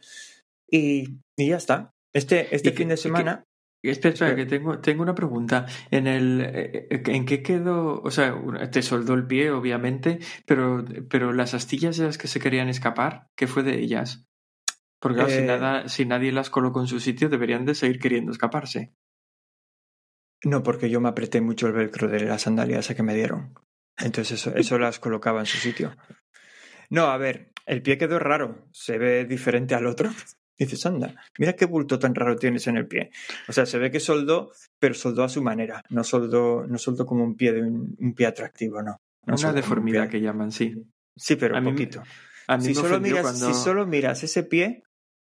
Y, y ya está. Este, este ¿Y qué- fin de semana. Espera, espera, Espera. que tengo, tengo una pregunta. En el, eh, eh, ¿en qué quedó? O sea, te soldó el pie, obviamente, pero, pero las astillas esas que se querían escapar, ¿qué fue de ellas? Porque claro, si, Eh, nada, si nadie las colocó en su sitio, deberían de seguir queriendo escaparse. No, porque yo me apreté mucho el velcro de las sandalias que me dieron. Entonces eso, eso las colocaba en su sitio. No, a ver, el pie quedó raro. Se ve diferente al otro. <laughs> Dices, anda, mira qué bulto tan raro tienes en el pie. O sea, se ve que soldó, pero soldó a su manera. No soldó, no soldó como un pie de un, un pie atractivo, no. No Una un deformidad que llaman, sí. Sí, pero A un mí poquito. A mí Si solo, miras, cuando... si solo miras ese pie,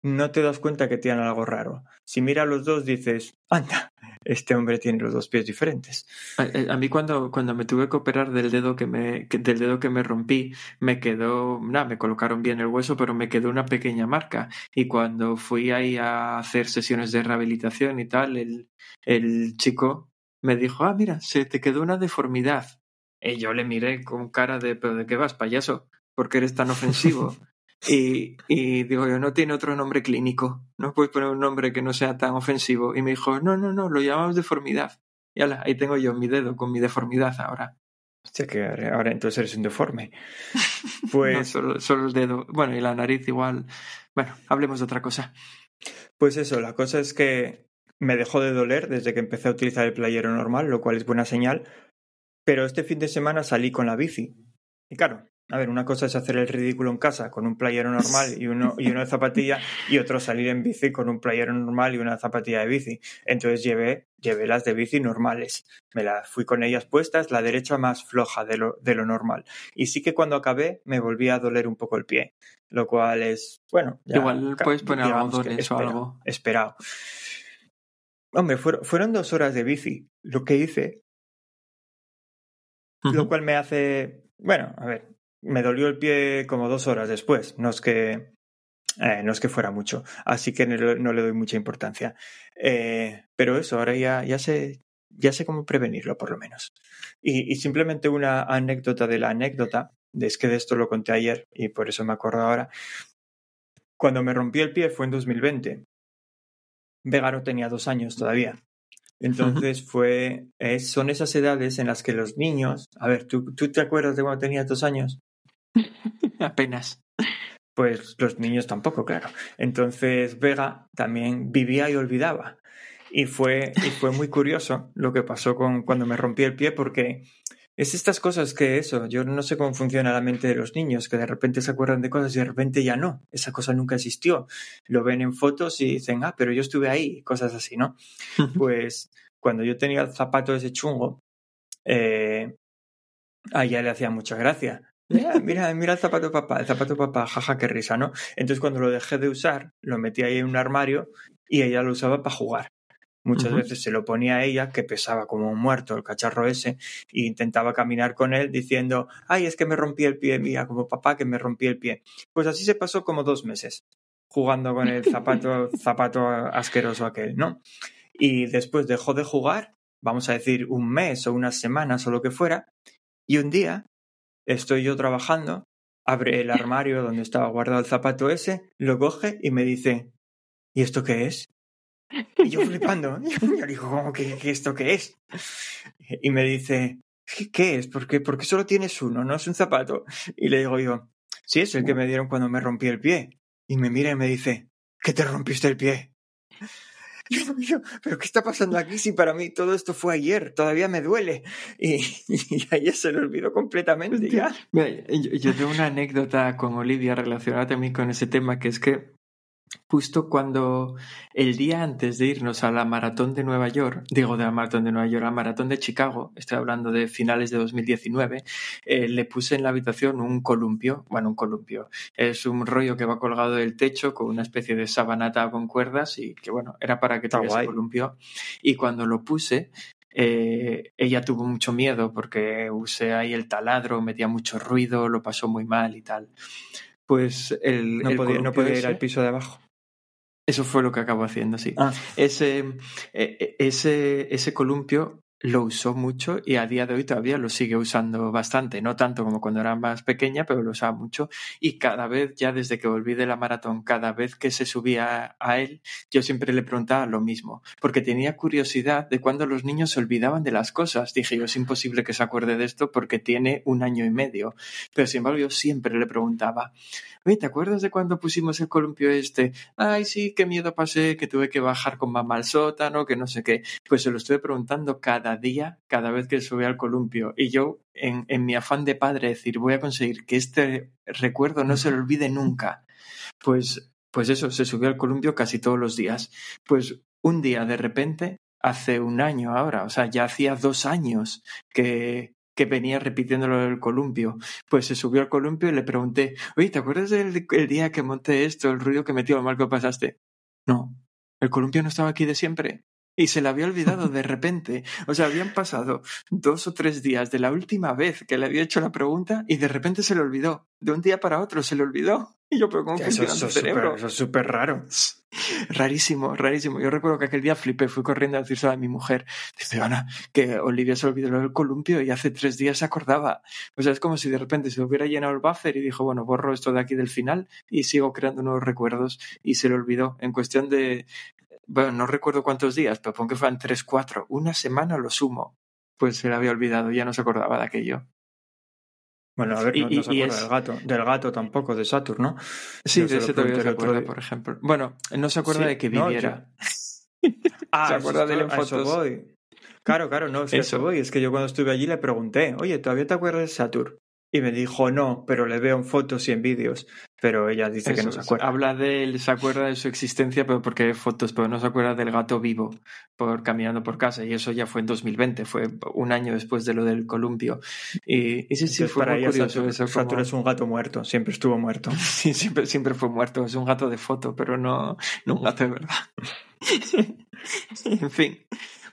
no te das cuenta que tienen algo raro. Si miras los dos, dices, anda, este hombre tiene los dos pies diferentes. A, eh, a mí cuando, cuando me tuve que operar del dedo que me, que- del dedo que me rompí, me quedó, nada, me colocaron bien el hueso, pero me quedó una pequeña marca. Y cuando fui ahí a hacer sesiones de rehabilitación y tal, el, el chico me dijo, ah, mira, se te quedó una deformidad. Y yo le miré con cara de, ¿pero de qué vas, payaso? ¿Por qué eres tan ofensivo? <laughs> Y, y, digo yo, no tiene otro nombre clínico, no puedes poner un nombre que no sea tan ofensivo. Y me dijo, no, no, no, lo llamamos deformidad. Y ala, ahí tengo yo mi dedo con mi deformidad ahora. Hostia, que ahora entonces eres un deforme. <laughs> Pues. no, solo, solo el dedo. Bueno, y la nariz igual. Bueno, hablemos de otra cosa. Pues eso, la cosa es que me dejó de doler desde que empecé a utilizar el playero normal, lo cual es buena señal. Pero este fin de semana salí con la bici. Y claro, a ver, una cosa es hacer el ridículo en casa con un playero normal y uno, y una zapatilla, y otro salir en bici con un playero normal y una zapatilla de bici. Entonces llevé, llevé las de bici normales. Me las fui con ellas puestas, la derecha más floja de lo, de lo normal. Y sí que cuando acabé me volvía a doler un poco el pie. Lo cual es, bueno. Ya, Igual puedes poner algodones o algo. Esperado. Hombre, fueron, fueron dos horas de bici. Lo que hice. Uh -huh. Lo cual me hace. Bueno, a ver, me dolió el pie como dos horas después. No es que, eh, no es que fuera mucho. Así que no, no le doy mucha importancia. Eh, pero eso, ahora ya, ya, sé, ya sé cómo prevenirlo, por lo menos. Y, y, simplemente una anécdota de la anécdota. Es que de esto lo conté ayer y por eso me acuerdo ahora. Cuando me rompí el pie fue en 2020. Vega no tenía dos años todavía. Entonces fue, es, son esas edades en las que los niños, a ver, ¿tú, ¿tú te acuerdas de cuando tenías dos años? <laughs> Apenas. Pues los niños tampoco, claro. Entonces Vega también vivía y olvidaba. Y fue, y fue muy <laughs> curioso lo que pasó con cuando me rompí el pie porque es estas cosas que eso, yo no sé cómo funciona la mente de los niños, que de repente se acuerdan de cosas y de repente ya no, esa cosa nunca existió. Lo ven en fotos y dicen, ah, pero yo estuve ahí, cosas así, ¿no? pues cuando yo tenía el zapato ese chungo, eh, a ella le hacía mucha gracia. Mira, mira, mira el zapato papá, el zapato papá, jaja, qué risa, ¿no? Entonces cuando lo dejé de usar, lo metí ahí en un armario y ella lo usaba para jugar. Muchas uh -huh. veces se lo ponía a ella, que pesaba como un muerto el cacharro ese, e intentaba caminar con él diciendo, ay, es que me rompí el pie, mía, como papá que me rompí el pie. Pues así se pasó como dos meses, jugando con el zapato, <laughs> zapato asqueroso aquel, ¿no? Y después dejó de jugar, vamos a decir un mes o unas semanas o lo que fuera, y un día estoy yo trabajando, abre el armario donde estaba guardado el zapato ese, lo coge y me dice, ¿y esto qué es? Y yo flipando, <laughs> yo digo, ¿cómo que, esto qué es? Y me dice, ¿qué es? ¿Por qué? Porque solo tienes uno, no es un zapato. Y le digo yo, sí, es el que me dieron cuando me rompí el pie. Y me mira y me dice, ¿qué te rompiste el pie? Yo, yo, pero ¿qué está pasando aquí si para mí todo esto fue ayer? Todavía me duele. Y, y ayer se lo olvidó completamente ya. Yo, yo tengo una anécdota con Olivia relacionada también con ese tema, que es que justo cuando el día antes de irnos a la maratón de Nueva York, digo de la maratón de Nueva York, a la maratón de Chicago, estoy hablando de finales de 2019, eh, le puse en la habitación un columpio, bueno, un columpio, es un rollo que va colgado del techo con una especie de sabanata con cuerdas y que bueno, era para que tuviese columpio. Y cuando lo puse, eh, ella tuvo mucho miedo porque usé ahí el taladro, metía mucho ruido, lo pasó muy mal y tal pues el. No, el podía, no podía ir al piso de abajo. Eso fue lo que acabó haciendo, sí. Ah. Ese, ese, ese columpio lo usó mucho y a día de hoy todavía lo sigue usando bastante, no tanto como cuando era más pequeña, pero lo usaba mucho y cada vez, ya desde que volví de la maratón, cada vez que se subía a él, yo siempre le preguntaba lo mismo, porque tenía curiosidad de cuando los niños se olvidaban de las cosas. Dije yo, es imposible que se acuerde de esto porque tiene un año y medio, pero sin embargo yo siempre le preguntaba, oye, ¿te acuerdas de cuando pusimos el columpio este? Ay, sí, qué miedo pasé, que tuve que bajar con mamá al sótano, que no sé qué. Pues se lo estuve preguntando cada día, cada vez que subía al columpio. Y yo, en, en mi afán de padre, decir, voy a conseguir que este recuerdo no se lo olvide nunca. Pues, pues eso, se subió al columpio casi todos los días. Pues un día, de repente, hace un año ahora, o sea, ya hacía dos años que, que venía repitiéndolo del columpio. Pues se subió al columpio y le pregunté, oye, ¿te acuerdas del el día que monté esto, el ruido que metió, lo mal que pasaste? No, el columpio no estaba aquí de siempre. Y se le había olvidado de repente. O sea, habían pasado dos o tres días de la última vez que le había hecho la pregunta y de repente se le olvidó. De un día para otro se le olvidó. Y yo, pero ¿cómo funciona eso, tu cerebro? eso es súper raro. <laughs> Rarísimo, rarísimo. Yo recuerdo que aquel día flipé, fui corriendo a decirse a mi mujer, dice, Ana, que Olivia se olvidó del columpio y hace tres días se acordaba. O sea, es como si de repente se hubiera llenado el buffer y dijo, bueno, borro esto de aquí del final y sigo creando nuevos recuerdos y se le olvidó en cuestión de, bueno, no recuerdo cuántos días, pero pongo que fueron tres, cuatro, una semana lo sumo. Pues se le había olvidado, ya no se acordaba de aquello. Bueno, a ver, no, Y- no se acuerda es- del gato. Del gato tampoco, de Saturn, ¿no? Sí, Yo de ese todavía se acuerda, día. por ejemplo. Bueno, no se acuerda Sí, de que no, yo- viviera. <laughs> Ah, ¿Se acuerda de él en fotos? voy. Claro, claro, no, a Eso. eso voy. Es que yo cuando estuve allí le pregunté, oye, ¿todavía te acuerdas de Saturn? Y me dijo, no, pero le veo en fotos y en vídeos. Pero ella dice que no se acuerda. Habla de él, se acuerda de su existencia, pero porque ve fotos, pero no se acuerda del gato vivo por caminando por casa. Y eso ya fue en 2020, fue un año después de lo del columpio. Y, y sí, sí, Entonces, fue para muy ella curioso eso. Como- es un gato muerto, siempre estuvo muerto. <laughs> Sí, siempre, siempre fue muerto. Es un gato de foto, pero no, no un gato de verdad. <laughs> en fin,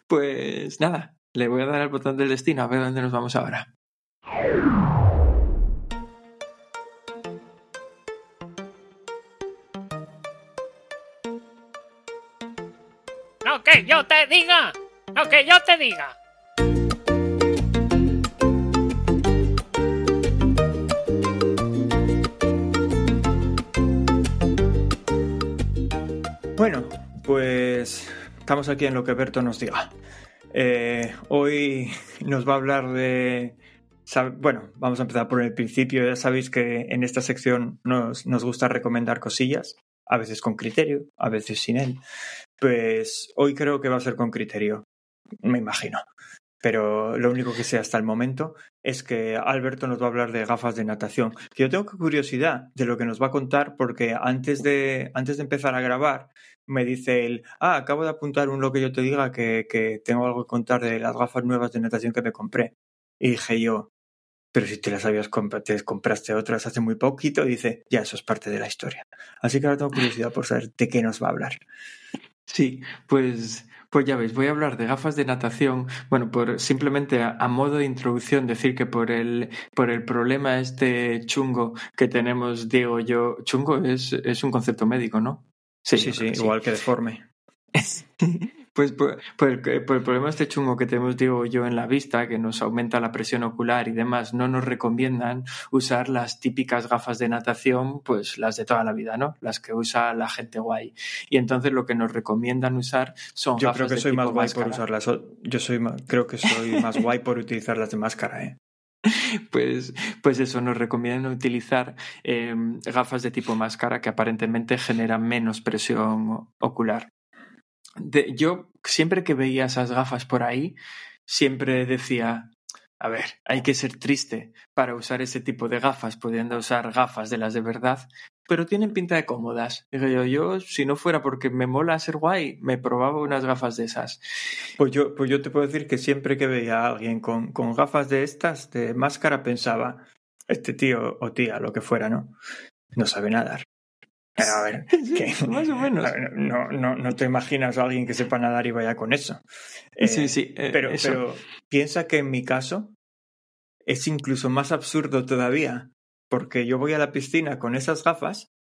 pues nada, le voy a dar al botón del destino a ver dónde nos vamos ahora. Que yo te diga. No que yo te diga. Bueno, pues estamos aquí en lo que Berto nos diga. Eh, hoy nos va a hablar de... Bueno, vamos a empezar por el principio. Ya sabéis que en esta sección nos, nos gusta recomendar cosillas, a veces con criterio, a veces sin él. Pues hoy creo que va a ser con criterio, me imagino. Pero lo único que sé hasta el momento es que Alberto nos va a hablar de gafas de natación. Que yo tengo curiosidad de lo que nos va a contar porque antes de, antes de empezar a grabar me dice él, ah, acabo de apuntar un lo que yo te diga que, que tengo algo que contar de las gafas nuevas de natación que me compré. Y dije yo, pero si te las habías comprado, te compraste otras hace muy poquito, y dice, ya, eso es parte de la historia. Así que ahora tengo curiosidad por saber de qué nos va a hablar. Sí, pues, pues ya veis, voy a hablar de gafas de natación. Bueno, por simplemente a, a modo de introducción decir que por el, por el problema este chungo que tenemos Diego yo, chungo es, es un concepto médico, ¿no? Sí, sí, creo que igual que deforme. <laughs> Pues por, por el, por el problema este chungo que tenemos, digo yo, en la vista, que nos aumenta la presión ocular y demás, no nos recomiendan usar las típicas gafas de natación, pues las de toda la vida, ¿no? Las que usa la gente guay. Y entonces lo que nos recomiendan usar son Yo gafas creo que de soy tipo más guay máscara. por usarlas. Yo soy creo que soy más <laughs> guay por utilizarlas de máscara, ¿eh? Pues, pues eso, nos recomiendan utilizar eh, gafas de tipo máscara que aparentemente generan menos presión ocular. Yo siempre que veía esas gafas por ahí, siempre decía, a ver, hay que ser triste para usar ese tipo de gafas, pudiendo usar gafas de las de verdad, pero tienen pinta de cómodas. Digo yo, yo, si no fuera porque me mola ser guay, me probaba unas gafas de esas. Pues yo, pues yo te puedo decir que siempre que veía a alguien con, con gafas de estas, de máscara, pensaba, este tío o tía, lo que fuera, ¿no? No sabe nadar. Pero a ver. <laughs> Más o <laughs> menos. A ver, no, no, no te imaginas a alguien que sepa nadar y vaya con eso. Eh, sí, sí, eh, pero, eso. pero piensa que en mi caso es incluso más absurdo todavía, porque yo voy a la piscina con esas gafas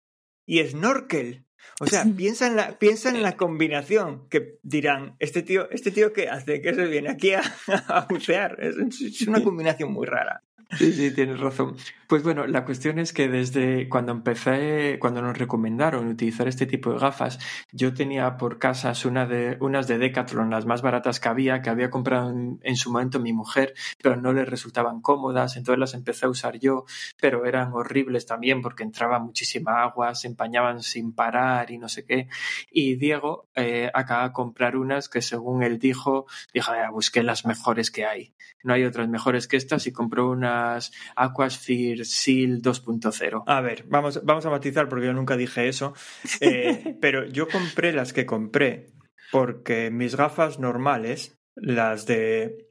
y snorkel. O sea, <laughs> piensa en la, piensa en la combinación que dirán, este tío, este tío qué hace, que se viene aquí a, a bucear. Es, es una combinación muy rara. Sí, sí, tienes razón. Pues bueno, la cuestión es que desde cuando empecé, cuando nos recomendaron utilizar este tipo de gafas, yo tenía por casas una de, unas de Decathlon, las más baratas que había, que había comprado en, su momento mi mujer, pero no le resultaban cómodas, entonces las empecé a usar yo, pero eran horribles también porque entraba muchísima agua, se empañaban sin parar y no sé qué. Y Diego eh, acaba de comprar unas que según él dijo, "Ah, busqué las mejores que hay. No hay otras mejores que estas y compró Aquasphere Seal 2.0. A ver, vamos, vamos a matizar porque yo nunca dije eso. <laughs> Eh, pero yo compré las que compré porque mis gafas normales, las de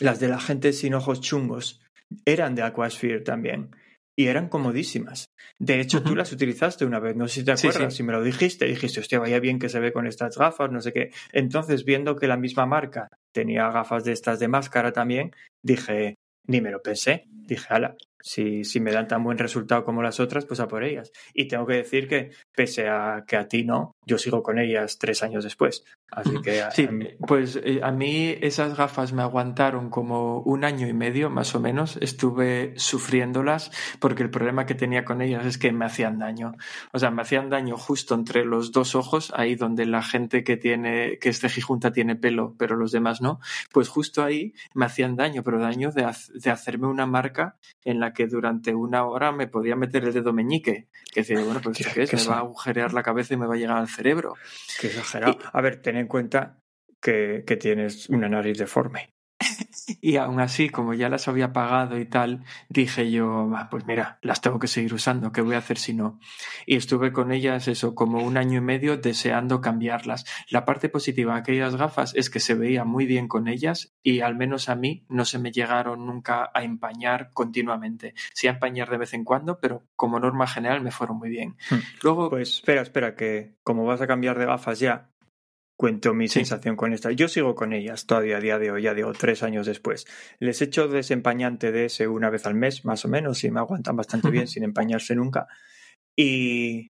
las de la gente sin ojos chungos, eran de Aquasphere también. y eran comodísimas. De hecho, tú las utilizaste una vez, no sé si te Sí, acuerdas, sí. si me lo dijiste, dijiste, hostia, vaya bien que se ve con estas gafas, no sé qué. Entonces, viendo que la misma marca tenía gafas de estas de máscara también, dije, ni me lo pensé, dije, ala, si, si me dan tan buen resultado como las otras, pues a por ellas. Y tengo que decir que, pese a que a ti no, yo sigo con ellas tres años después. Así que Sí, mí- pues eh, a mí esas gafas me aguantaron como un año y medio más o menos. Estuve sufriéndolas porque el problema que tenía con ellas es que me hacían daño. O sea, me hacían daño justo entre los dos ojos, ahí donde la gente que tiene, que es cejijunta tiene pelo, pero los demás no. Pues justo ahí me hacían daño, pero daño de, de hacerme una marca en la que durante una hora me podía meter el dedo meñique. Que decía, bueno, pues ¿esto Qué- ¿qué es? qué Me va a agujerear la cabeza y me va a llegar al cerebro. Qué exagerado. A ver, ten en cuenta que, que tienes una nariz deforme. <laughs> Y aún así, como ya las había pagado y tal, dije yo, "Ah, pues mira, las tengo que seguir usando, ¿qué voy a hacer si no? Y estuve con ellas eso, como un año y medio deseando cambiarlas. La parte positiva de aquellas gafas es que se veía muy bien con ellas y al menos a mí no se me llegaron nunca a empañar continuamente. Sí a empañar de vez en cuando, pero como norma general me fueron muy bien. Hmm. Luego, Pues espera, espera, que como vas a cambiar de gafas ya, cuento mi Sí. sensación con estas. Yo sigo con ellas todavía a día de hoy, ya digo, tres años después. Les echo desempañante de ese una vez al mes, más o menos, y me aguantan bastante bien sin empañarse nunca. Y,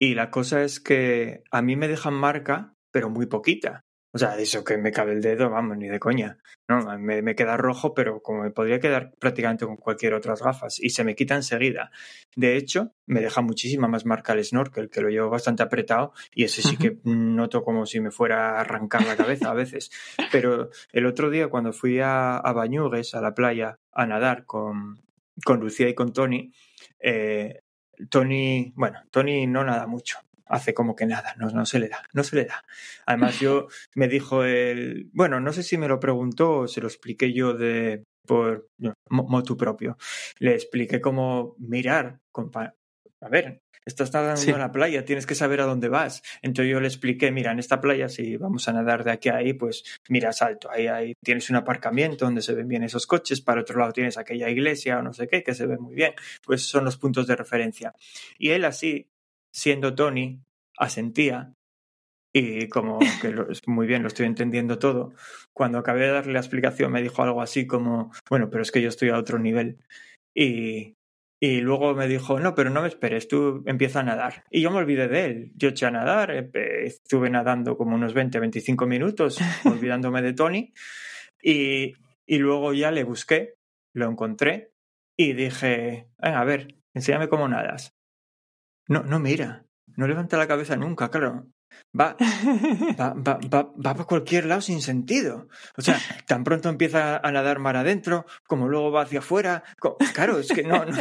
y la cosa es que a mí me dejan marca, pero muy poquita. O sea, eso que me cabe el dedo, vamos, ni de coña. No, me, me queda rojo, pero como me podría quedar prácticamente con cualquier otras gafas. Y se me quita enseguida. De hecho, me deja muchísima más marca el snorkel, que lo llevo bastante apretado. Y ese sí que noto como si me fuera a arrancar la cabeza a veces. Pero el otro día, cuando fui a, a Bañugues, a la playa, a nadar con, con Lucía y con Tony, eh, Tony, bueno, Tony no nada mucho. Hace como que nada, no, no se le da, no se le da. Además, yo me dijo el. Bueno, no sé si me lo preguntó o se lo expliqué yo de por no, mo- motu propio. Le expliqué cómo mirar. compa- A ver, estás nadando Sí. en la playa, tienes que saber a dónde vas. Entonces yo le expliqué, mira, en esta playa, si vamos a nadar de aquí a ahí, pues mira alto. Ahí, ahí tienes un aparcamiento donde se ven bien esos coches. Para otro lado tienes aquella iglesia o no sé qué, que se ve muy bien. Pues son los puntos de referencia. Y él así, siendo Tony, asentía y como que lo- muy bien, lo estoy entendiendo todo. Cuando acabé de darle la explicación me dijo algo así como, bueno, pero es que yo estoy a otro nivel. Y, y luego me dijo, no, pero no me esperes, tú empieza a nadar. Y yo me olvidé de él. Yo eché a nadar, empe- estuve nadando como unos 20, 25 minutos, <laughs> olvidándome de Tony. Y, y luego ya le busqué, lo encontré y dije, "Venga, a ver, enséñame cómo nadas. No, no mira, no levanta la cabeza nunca, claro. Va, va, <laughs> va, va, va para cualquier lado sin sentido. O sea, tan pronto empieza a nadar mar adentro, como luego va hacia afuera. Claro, es que no, no,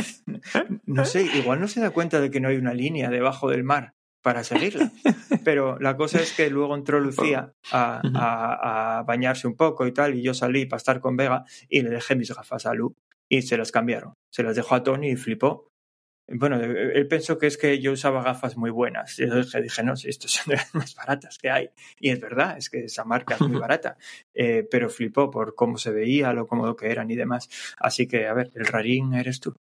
no sé, igual no se da cuenta de que no hay una línea debajo del mar para seguirla. Pero la cosa es que luego entró Lucía a, a- a bañarse un poco y tal, y yo salí para estar con Vega y le dejé mis gafas a Lu y se las cambiaron. Se las dejó a Tony y flipó. Bueno, él pensó que es que yo usaba gafas muy buenas. Y yo dije, dije, no, si estas son las más baratas que hay. Y es verdad, es que esa marca es muy <laughs> barata. Eh, pero flipó por cómo se veía, lo cómodo que eran y demás. Así que, a ver, el rarín eres tú.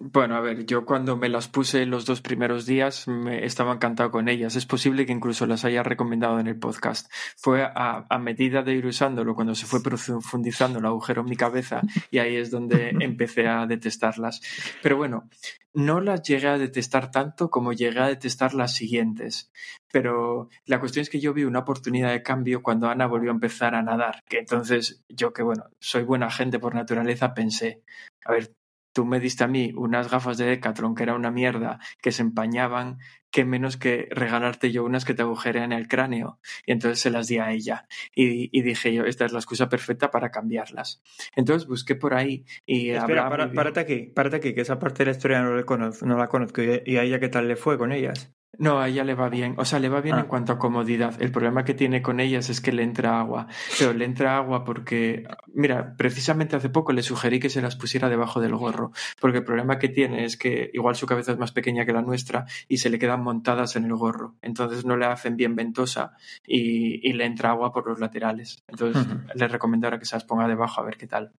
Bueno, a ver, yo cuando me las puse los dos primeros días me estaba encantado con ellas. Es posible que incluso las haya recomendado en el podcast. Fue a, a medida de ir usándolo cuando se fue profundizando el agujero en mi cabeza y ahí es donde <laughs> empecé a detestarlas. Pero bueno, no las llegué a detestar tanto como llegué a detestar las siguientes. Pero la cuestión es que yo vi una oportunidad de cambio cuando Ana volvió a empezar a nadar. Que entonces yo que bueno, soy buena gente por naturaleza, pensé, a ver, tú me diste a mí unas gafas de Decathlon que era una mierda, que se empañaban, que menos que regalarte yo unas que te agujerean el cráneo. Y entonces se las di a ella. Y, y dije yo, esta es la excusa perfecta para cambiarlas. Entonces busqué por ahí y Espera, para, párate aquí, párate aquí, que esa parte de la historia no, conozco, no la conozco. ¿Y y a ella qué tal le fue con ellas? No, a ella le va bien. O sea, le va bien Ah. en cuanto a comodidad. El problema que tiene con ellas es que le entra agua. Pero le entra agua porque, mira, precisamente hace poco le sugerí que se las pusiera debajo del gorro. Porque el problema que tiene es que igual su cabeza es más pequeña que la nuestra y se le quedan montadas en el gorro. Entonces no le hacen bien ventosa y, y le entra agua por los laterales. Entonces Ujú. le recomiendo ahora que se las ponga debajo a ver qué tal.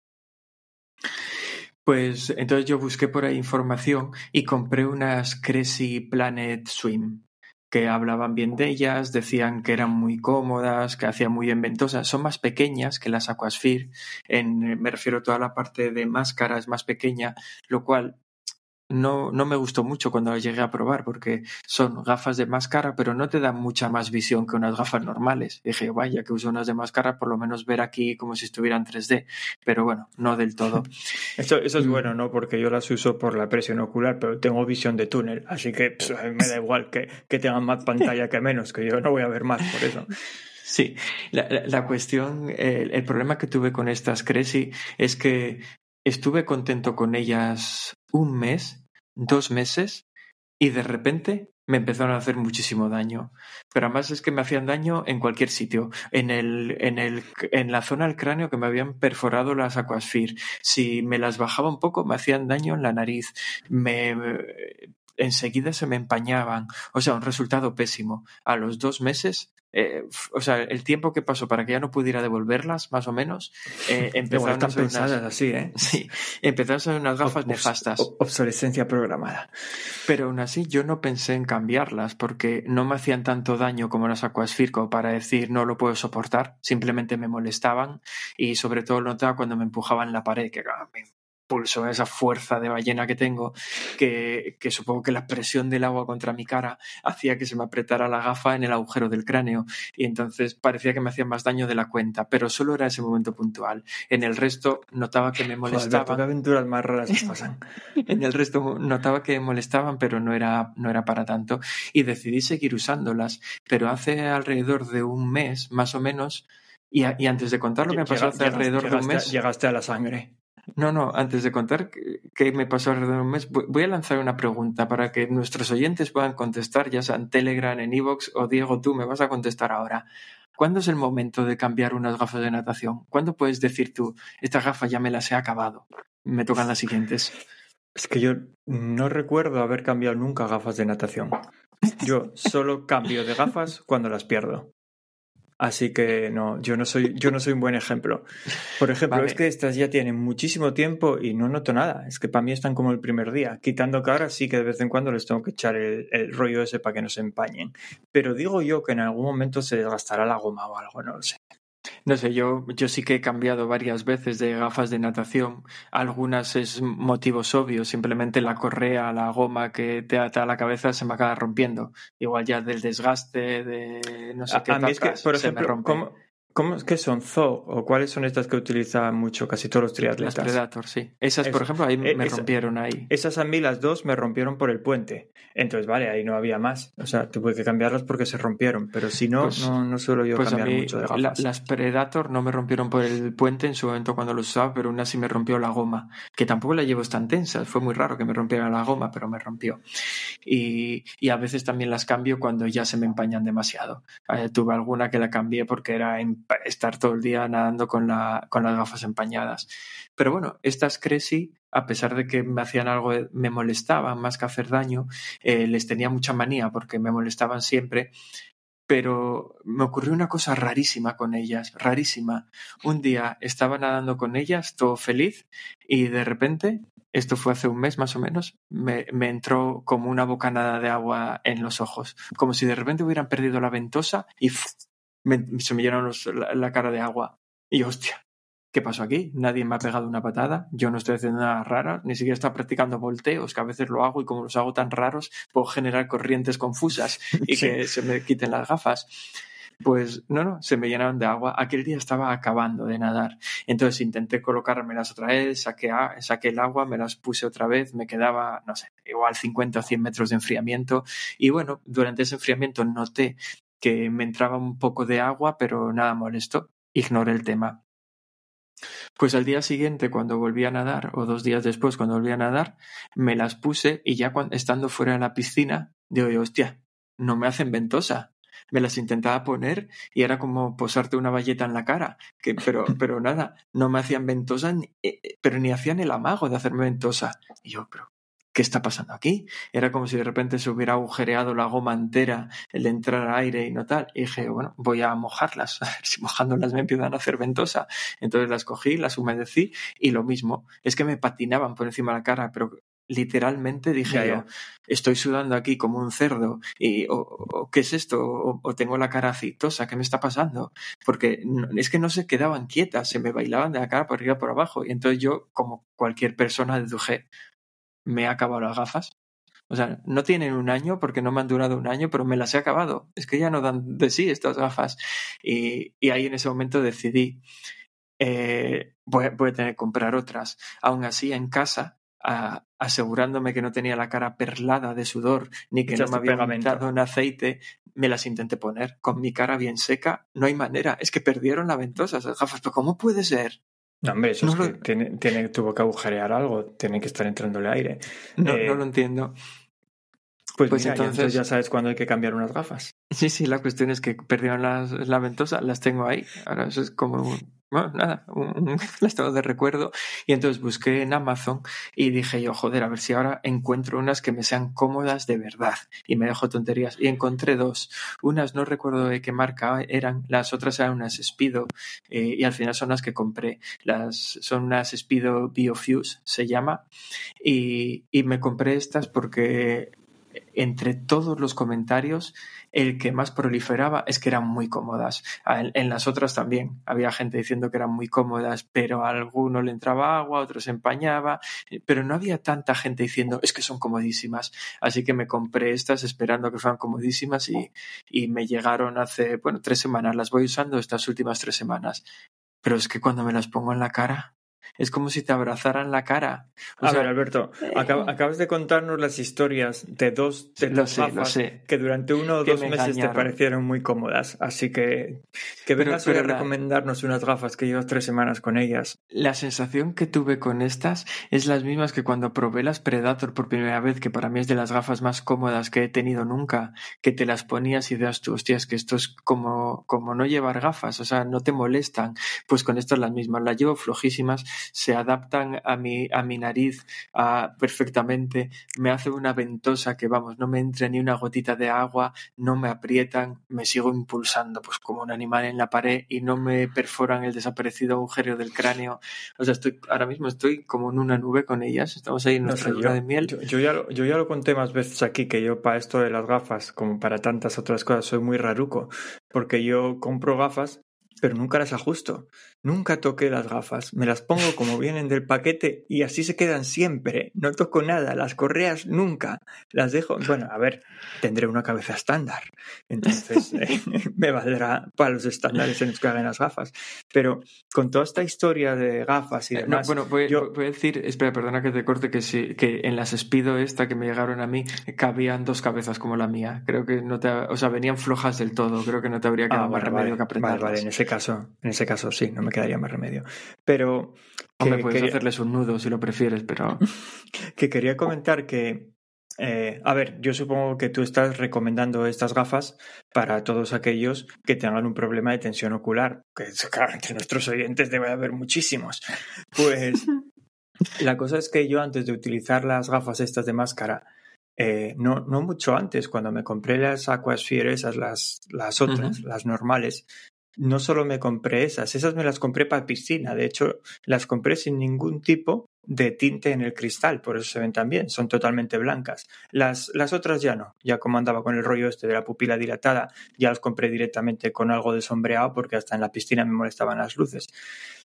Pues entonces yo busqué por ahí información y compré unas Crazy Planet Swim que hablaban bien de ellas, decían que eran muy cómodas, que hacían muy bien ventosas. Son más pequeñas que las Aquasphere, en, me refiero a toda la parte de máscara es más pequeña, lo cual no, no me gustó mucho cuando las llegué a probar porque son gafas de máscara, pero no te dan mucha más visión que unas gafas normales. dije, vaya, que uso unas de máscara, por lo menos ver aquí como si estuvieran 3D, pero bueno, no del todo. <laughs> Eso, eso es Mm. bueno, ¿no? Porque yo las uso por la presión ocular, pero tengo visión de túnel, así que pss, a mí me da igual que, que tengan más pantalla que menos, que yo no voy a ver más por eso. <laughs> Sí, la, la- la cuestión, el, el problema que tuve con estas Crazy es que estuve contento con ellas un mes, dos meses, y de repente me empezaron a hacer muchísimo daño. Pero además es que me hacían daño en cualquier sitio. En, el, en, el, en la zona del cráneo que me habían perforado las Aquasphere. Si me las bajaba un poco, me hacían daño en la nariz. Me, enseguida se me empañaban. O sea, un resultado pésimo. A los dos meses, eh, o sea, el tiempo que pasó para que ya no pudiera devolverlas, más o menos, eh, <laughs> empezaron a ser unas, así, ¿eh? <laughs> sí, empezaron a ser unas gafas nefastas. ob- Obsolescencia programada. Pero aún así yo no pensé en cambiarlas porque no me hacían tanto daño como las Aquasphere como para decir no lo puedo soportar, simplemente me molestaban y sobre todo lo notaba cuando me empujaban la pared, que ah, me impulso esa fuerza de ballena que tengo, que, que supongo que la presión del agua contra mi cara hacía que se me apretara la gafa en el agujero del cráneo y entonces parecía que me hacían más daño de la cuenta, pero solo era ese momento puntual. En el resto notaba que me Joder, molestaban. qué aventuras más raras que pasan. <laughs> En el resto notaba que molestaban, pero no era, no era para tanto. Y decidí seguir usándolas. Pero hace alrededor de un mes, más o menos, y, a- y antes de contar lo que me pasó hace alrededor de un mes. Llegaste a la sangre. No, no, antes de contar qué me pasó alrededor de un mes, voy a lanzar una pregunta para que nuestros oyentes puedan contestar, ya sea en Telegram, en Evox o Diego, tú me vas a contestar ahora. ¿Cuándo es el momento de cambiar unas gafas de natación? ¿Cuándo puedes decir tú, estas gafas ya me las he acabado? Me tocan las siguientes. Es que yo no recuerdo haber cambiado nunca gafas de natación. Yo solo cambio de gafas cuando las pierdo. Así que no, yo no soy, yo no soy un buen ejemplo. Por ejemplo, Vale. es que estas ya tienen muchísimo tiempo y no noto nada. Es que para mí están como el primer día. Quitando que ahora sí que de vez en cuando les tengo que echar el, el rollo ese para que no se empañen. Pero digo yo que en algún momento se desgastará la goma o algo, no lo sé. No sé, yo, yo sí que he cambiado varias veces de gafas de natación. Algunas es motivos obvios, simplemente la correa, la goma que te ata a la cabeza se me acaba rompiendo. Igual ya del desgaste, de no sé A, qué a mí es que, por se me ejemplo, rompe. ¿cómo, cómo es que son zoo o cuáles son estas que utilizan mucho casi todos los Las triatletas? Predator, sí. Esas, por ejemplo, ahí me esa- rompieron ahí. Esas a mí las dos me rompieron por el puente. Entonces, vale, ahí no había más. O sea, tuve que cambiarlas porque se rompieron. Pero si no, Pues- no, no suelo yo Pues a cambiar mí mucho de la- gafas. las Predator no me rompieron por el puente en su momento cuando lo usaba, pero una sí me rompió la goma, que tampoco la llevo tan tensa. Fue muy raro que me rompiera la goma, pero me rompió. Y, y a veces también las cambio cuando ya se me empañan demasiado. Eh, tuve alguna que la cambié porque era empa- estar todo el día nadando con, la, con las gafas empañadas. Pero bueno, estas Crazy, a pesar de que me hacían algo, me molestaban más que hacer daño, eh, les tenía mucha manía porque me molestaban siempre pero me ocurrió una cosa rarísima con ellas, rarísima. Un día estaba nadando con ellas, todo feliz, y de repente, esto fue hace un mes más o menos, me, me entró como una bocanada de agua en los ojos, como si de repente hubieran perdido la ventosa y. me- se me llenaron los- la, la cara de agua. Y hostia, ¿qué pasó aquí? Nadie me ha pegado una patada, yo no estoy haciendo nada raro, ni siquiera estoy practicando volteos, que a veces lo hago y como los hago tan raros, puedo generar corrientes confusas <laughs> y Sí. que se me quiten las gafas. Pues no, no, se me llenaron de agua. Aquel día estaba acabando de nadar. Entonces intenté colocármelas otra vez, saqué, saqué el agua, me las puse otra vez, me quedaba, no sé, igual 50 o 100 metros de enfriamiento. Y bueno, durante ese enfriamiento noté que me entraba un poco de agua, pero nada molesto. Ignoré el tema. Pues al día siguiente, cuando volví a nadar, o dos días después, cuando volví a nadar, me las puse y ya cuando, estando fuera de la piscina, digo, hostia, no me hacen ventosa. Me las intentaba poner y era como posarte una valleta en la cara. Que, pero, <laughs> pero nada, no me hacían ventosa, ni- eh, pero ni hacían el amago de hacerme ventosa. Y yo, pero, ¿qué está pasando aquí? Era como si de repente se hubiera agujereado la goma entera, el de entrar aire y no tal. Y dije, bueno, voy a mojarlas, <laughs> a ver si mojándolas me empiezan a hacer ventosa. Entonces las cogí, las humedecí y lo mismo, es que me patinaban por encima de la cara, pero literalmente dije Ya, yo, estoy sudando aquí como un cerdo y o, o, qué es esto o, o tengo la cara aceitosa, ¿qué me está pasando? Porque no- es que no se quedaban quietas, se me bailaban de la cara por arriba por abajo y entonces yo como cualquier persona deduje me he acabado las gafas. O sea, no tienen un año porque no me han durado un año, pero me las he acabado. Es que ya no dan de sí estas gafas. Y, y ahí en ese momento decidí, eh, voy, a- voy a tener que comprar otras. Aún así, en casa, a- asegurándome que no tenía la cara perlada de sudor, ni que no me había untado en aceite, me las intenté poner. Con mi cara bien seca, no hay manera. Es que perdieron la ventosa esas gafas. ¿Pero cómo puede ser? No, hombre, eso No es lo- que tiene, tiene- tuvo que agujerear algo, tiene que estar entrándole aire. No, Eh, no lo entiendo. Pues, pues mira, entonces- ya sabes cuándo hay que cambiar unas gafas. Sí, sí, la cuestión es que perdieron las, la ventosa, las tengo ahí. Ahora eso es como, un- bueno, nada, un- un- <laughs> las tengo de recuerdo. Y entonces busqué en Amazon y dije yo, joder, a ver si ahora encuentro unas que me sean cómodas de verdad. Y me dejo tonterías. Y encontré dos. Unas no recuerdo de qué marca eran, las otras eran unas Speedo. eh, y al final son las que compré. Las, son unas Speedo Biofuse, se llama. Y, y me compré estas porque entre todos los comentarios, el que más proliferaba es que eran muy cómodas. En, las otras también había gente diciendo que eran muy cómodas, pero a alguno le entraba agua, a otro se empañaba, pero no había tanta gente diciendo es que son comodísimas. Así que me compré estas esperando que fueran comodísimas y, y me llegaron hace, bueno, tres semanas. Las voy usando estas últimas tres semanas. Pero es que cuando me las pongo en la cara, es como si te abrazaran la cara. O a sea, ver, Alberto, acab- acabas de contarnos las historias de dos de Lo sé, lo gafas sé. que durante uno o Que dos me meses te parecieron muy cómodas. Así que que Pero- vengas hoy pero a la- recomendarnos unas gafas que llevas tres semanas con ellas. La sensación que tuve con estas es las mismas que cuando probé las Predator por primera vez, que para mí es de las gafas más cómodas que he tenido nunca, que te las ponías y das tú, hostias, que esto es como, como no llevar gafas, o sea, no te molestan. Pues con estas las mismas, las llevo flojísimas, se adaptan a mi, a mi nariz ah, perfectamente, me hace una ventosa que, vamos, no me entra ni una gotita de agua, no me aprietan, me sigo impulsando, pues como un animal en la pared y no me perforan el desaparecido agujero del cráneo. O sea, estoy, ahora mismo estoy como en una nube con ellas, estamos ahí en No nuestra sé, luna yo, de miel. yo, yo ya lo, yo ya lo conté más veces aquí que yo para esto de las gafas, como para tantas otras cosas, soy muy raruco. Porque yo compro gafas, pero nunca las ajusto. Nunca toqué las gafas. Me las pongo como vienen del paquete y así se quedan siempre. No toco nada. Las correas nunca. Las dejo. Bueno, a ver, tendré una cabeza estándar. Entonces <laughs> eh, me valdrá para los estándares en los que hagan las gafas. Pero con toda esta historia de gafas y Eh, no, demás. bueno, voy, yo- voy a decir, espera, perdona que te corte, que sí, que en las Speedo esta que me llegaron a mí cabían dos cabezas como la mía. Creo que no te, o sea, venían flojas del todo. Creo que no te habría quedado Ah, más vale, remedio vale, que apretarlas. Vale, vale, en ese caso, en ese caso sí, no me quedaría más remedio. Pero que, Hombre, puedes quería, hacerles un nudo si lo prefieres, pero <laughs> que quería comentar que, eh, a ver, yo supongo que tú estás recomendando estas gafas para todos aquellos que tengan un problema de tensión ocular, que claro, entre nuestros oyentes debe haber muchísimos. Pues <laughs> la cosa es que yo antes de utilizar las gafas estas de máscara, eh, no, no mucho antes, cuando me compré las Aquasphere, esas, las, las otras, las normales, no solo me compré esas, esas me las compré para piscina. De hecho, las compré sin ningún tipo de tinte en el cristal, por eso se ven tan bien, son totalmente blancas. Las, las otras ya no, ya como andaba con el rollo este de la pupila dilatada, ya las compré directamente con algo de sombreado porque hasta en la piscina me molestaban las luces.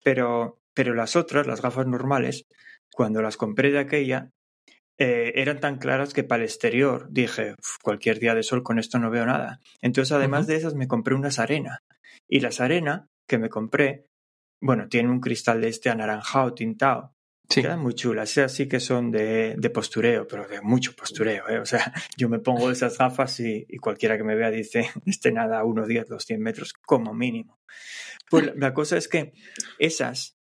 Pero, pero las otras, las gafas normales, cuando las compré de aquella, eh, eran tan claras que para el exterior dije, "Uf, cualquier día de sol con esto no veo nada. Entonces, además de esas, me compré unas arena. Y las arena que me compré, bueno, tienen un cristal de este anaranjado, tintado. sí. Quedan muy chulas. Esas sí que son de, de postureo, pero de mucho postureo. ¿eh? O sea, <laughs> yo me pongo esas gafas y, y cualquiera que me vea dice, <laughs> este nada, a unos 10, 200 metros como mínimo. Pues la, la cosa es que esas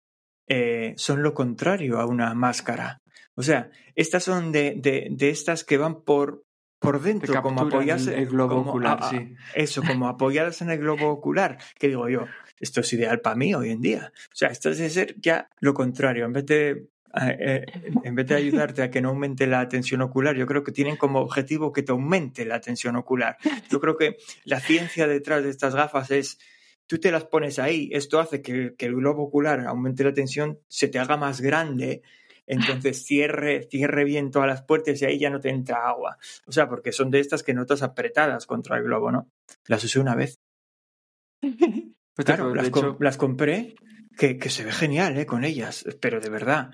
eh, son lo contrario a una máscara. O sea, estas son de, de, de estas que van por, por dentro, como apoyadas el, globo como ocular, a- a- sí. Eso, como apoyadas en el globo ocular. Que digo yo, esto es ideal para mí hoy en día. O sea, esto debe ser ya lo contrario. En vez de eh, en vez de ayudarte a que no aumente la tensión ocular, yo creo que tienen como objetivo que te aumente la tensión ocular. Yo creo que la ciencia detrás de estas gafas es, tú te las pones ahí, esto hace que, que el globo ocular aumente la tensión, se te haga más grande, entonces cierre, cierre bien todas las puertas y ahí ya no te entra agua. O sea, porque son de estas que notas apretadas contra el globo, ¿no? Las usé una vez. Pues, Claro, las, hecho, com- las compré, que, que se ve genial, ¿eh? Con ellas, pero de verdad.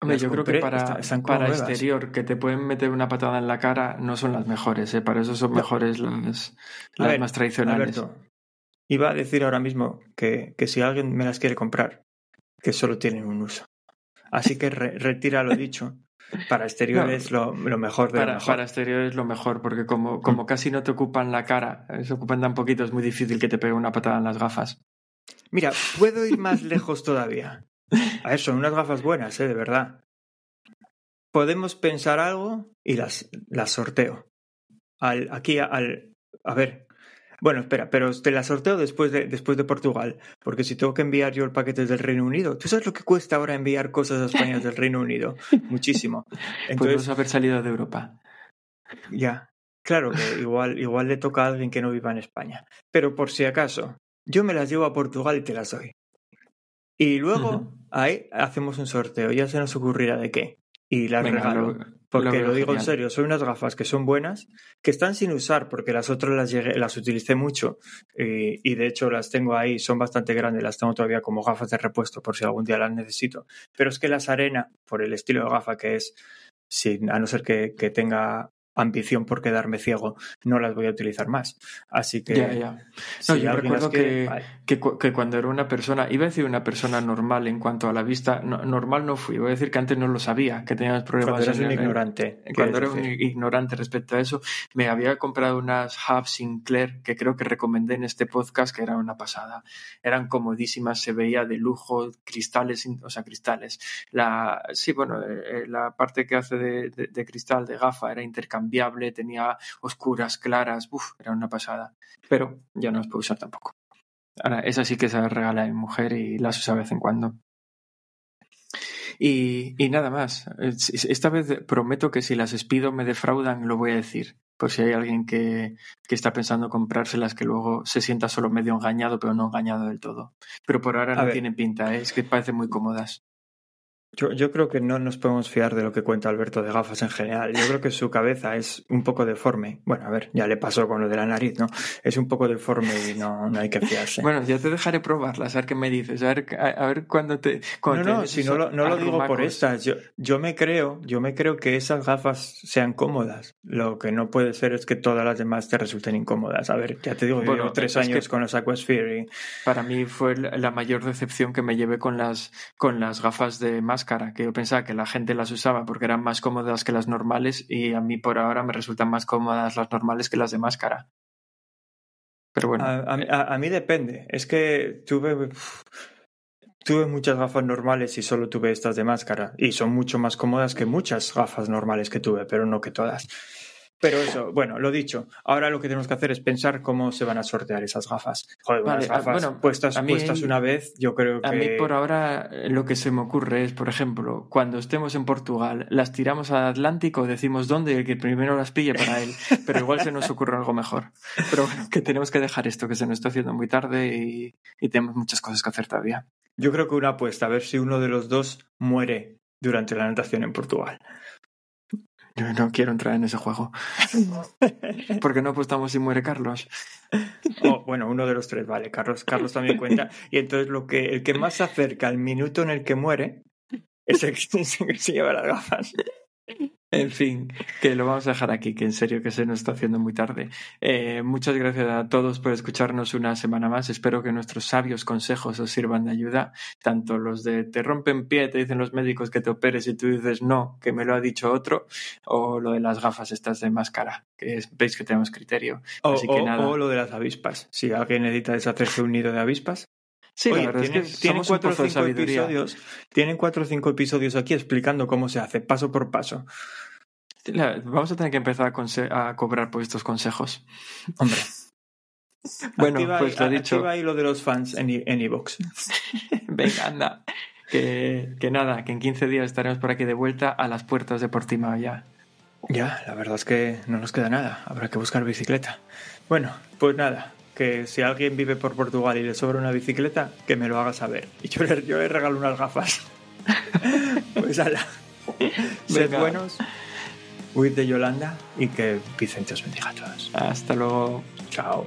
Hombre, yo creo que para, está- están para exterior, que te pueden meter una patada en la cara, no son las mejores, ¿eh? Para eso son mejores las, las ver, más tradicionales. Alberto, iba a decir ahora mismo que, que si alguien me las quiere comprar, que solo tienen un uso. Así que re- retira lo dicho. Para exteriores lo, lo mejor de lo Para, mejor. para exterior es lo mejor, porque como, como casi no te ocupan la cara, se ocupan tan poquito, es muy difícil que te pegue una patada en las gafas. Mira, puedo ir más lejos todavía. A ver, son unas gafas buenas, ¿eh? De verdad. Podemos pensar algo y las, las sorteo. Al, aquí al... A ver. Bueno, espera, pero te las sorteo después de, después de Portugal. Porque si tengo que enviar yo el paquete del Reino Unido, ¿tú sabes lo que cuesta ahora enviar cosas a España del Reino Unido? <laughs> Muchísimo. Podemos Entonces, haber salido de Europa. ya. Claro que igual, igual le toca a alguien que no viva en España. Pero por si acaso, yo me las llevo a Portugal y te las doy. Y luego <laughs> ahí hacemos un sorteo, ya se nos ocurrirá de qué. Y las Venga, regalo. lo- porque lo digo en serio, son unas gafas que son buenas, que están sin usar porque las otras las, llegué- las utilicé mucho eh, y de hecho las tengo ahí, son bastante grandes, las tengo todavía como gafas de repuesto por si algún día las necesito. Pero es que las arena, por el estilo de gafa que es, sin, a no ser que, que tenga ambición por quedarme ciego, no las voy a utilizar más. Así que Ya, ya. si No, yo recuerdo que, que, cu- que cuando era una persona, iba a decir una persona normal en cuanto a la vista, no- normal no fui, voy a decir que antes no lo sabía, que tenías problemas. cuando eras un ignorante. Cuando era un ignorante respecto a eso, me había comprado unas Hub Sinclair que creo que recomendé en este podcast, que era una pasada. Eran comodísimas, se veía de lujo, cristales, o sea, cristales. La, sí, bueno, eh, la parte que hace de, de- de cristal de gafa era intercambiable, tenía oscuras, claras, uf, era una pasada. Pero ya no las puedo usar tampoco. Ahora, esa sí que se regala a mi mujer y las usa de vez en cuando. Y, y nada más. Es- Esta vez prometo que si las espido me defraudan, lo voy a decir. Por si hay alguien que, que está pensando comprárselas que luego se sienta solo medio engañado, pero no engañado del todo. Pero por ahora A no ver. tienen pinta, ¿eh? es que parecen muy cómodas. Yo, yo creo que no nos podemos fiar de lo que cuenta Alberto de gafas en general. Yo creo que su cabeza es un poco deforme. Bueno, a ver, ya le pasó con lo de la nariz, ¿no? Es un poco deforme y no, no hay que fiarse. Bueno, ya te dejaré probarlas, a ver qué me dices, a ver, a, a ver cuándo te... no, cuando te no, des si no lo, no lo digo por estas. Yo, yo me creo, yo me creo que esas gafas sean cómodas. Lo que no puede ser es que todas las demás te resulten incómodas. A ver, ya te digo, Bueno, llevo tres que- años con los Aquasphere y Para mí fue la mayor decepción que me llevé con las, con las gafas de que yo pensaba que la gente las usaba porque eran más cómodas que las normales y a mí por ahora me resultan más cómodas las normales que las de máscara. Pero bueno, a mí depende. Es que tuve, tuve muchas gafas normales y solo tuve estas de máscara. Y son mucho más cómodas que muchas gafas normales que tuve, pero no que todas. Pero eso, bueno, lo dicho. Ahora lo que tenemos que hacer es pensar cómo se van a sortear esas gafas. Joder, Vale, unas ah, gafas bueno, puestas, a mí- puestas una vez, yo creo que. a mí por ahora eh, lo que se me ocurre es, por ejemplo, cuando estemos en Portugal, las tiramos al Atlántico, decimos dónde y el que primero las pille para él, <laughs> pero igual se nos ocurre algo mejor. Pero bueno, que tenemos que dejar esto, que se nos está haciendo muy tarde y, y tenemos muchas cosas que hacer todavía. Yo creo que una apuesta, a ver si uno de los dos muere durante la natación en Portugal. Yo no quiero entrar en ese juego. <laughs> Porque no apostamos si muere Carlos. Oh, bueno, uno de los tres, vale. Carlos, Carlos también cuenta. Y entonces lo que, el que más se acerca al minuto en el que muere es el que, es el que se lleva las gafas. En fin, que lo vamos a dejar aquí, que en serio que se nos está haciendo muy tarde. Eh, muchas gracias a todos por escucharnos una semana más. Espero que nuestros sabios consejos os sirvan de ayuda. Tanto los de te rompen pie, te dicen los médicos que te operes y tú dices no, que me lo ha dicho otro, o lo de las gafas estas de máscara, que es- veis que tenemos criterio. O, Así que o- nada. o lo de las avispas. Si alguien necesita deshacerse un nido de avispas. Sí, Oye, la verdad tienen, es que tienen somos un cuatro o cinco episodios. Tienen cuatro o cinco episodios aquí explicando cómo se hace, paso por paso. La- Vamos a tener que empezar a, cobrar por estos consejos. Hombre. <laughs> Bueno, activa, pues lo dicho. activa ahí lo de los fans en, iVoox. <laughs> Venga, anda. Que, que nada, que en 15 días estaremos por aquí de vuelta a las puertas de Portimao ya. Ya, la verdad es que no nos queda nada. Habrá que buscar bicicleta. Bueno, pues nada, que si alguien vive por Portugal y le sobra una bicicleta, que me lo haga saber. Y yo le, yo le regalo unas gafas. <laughs> pues ala. Sed buenos, huid de Yolanda y que Vicente os bendiga a todos. Hasta luego. Chao.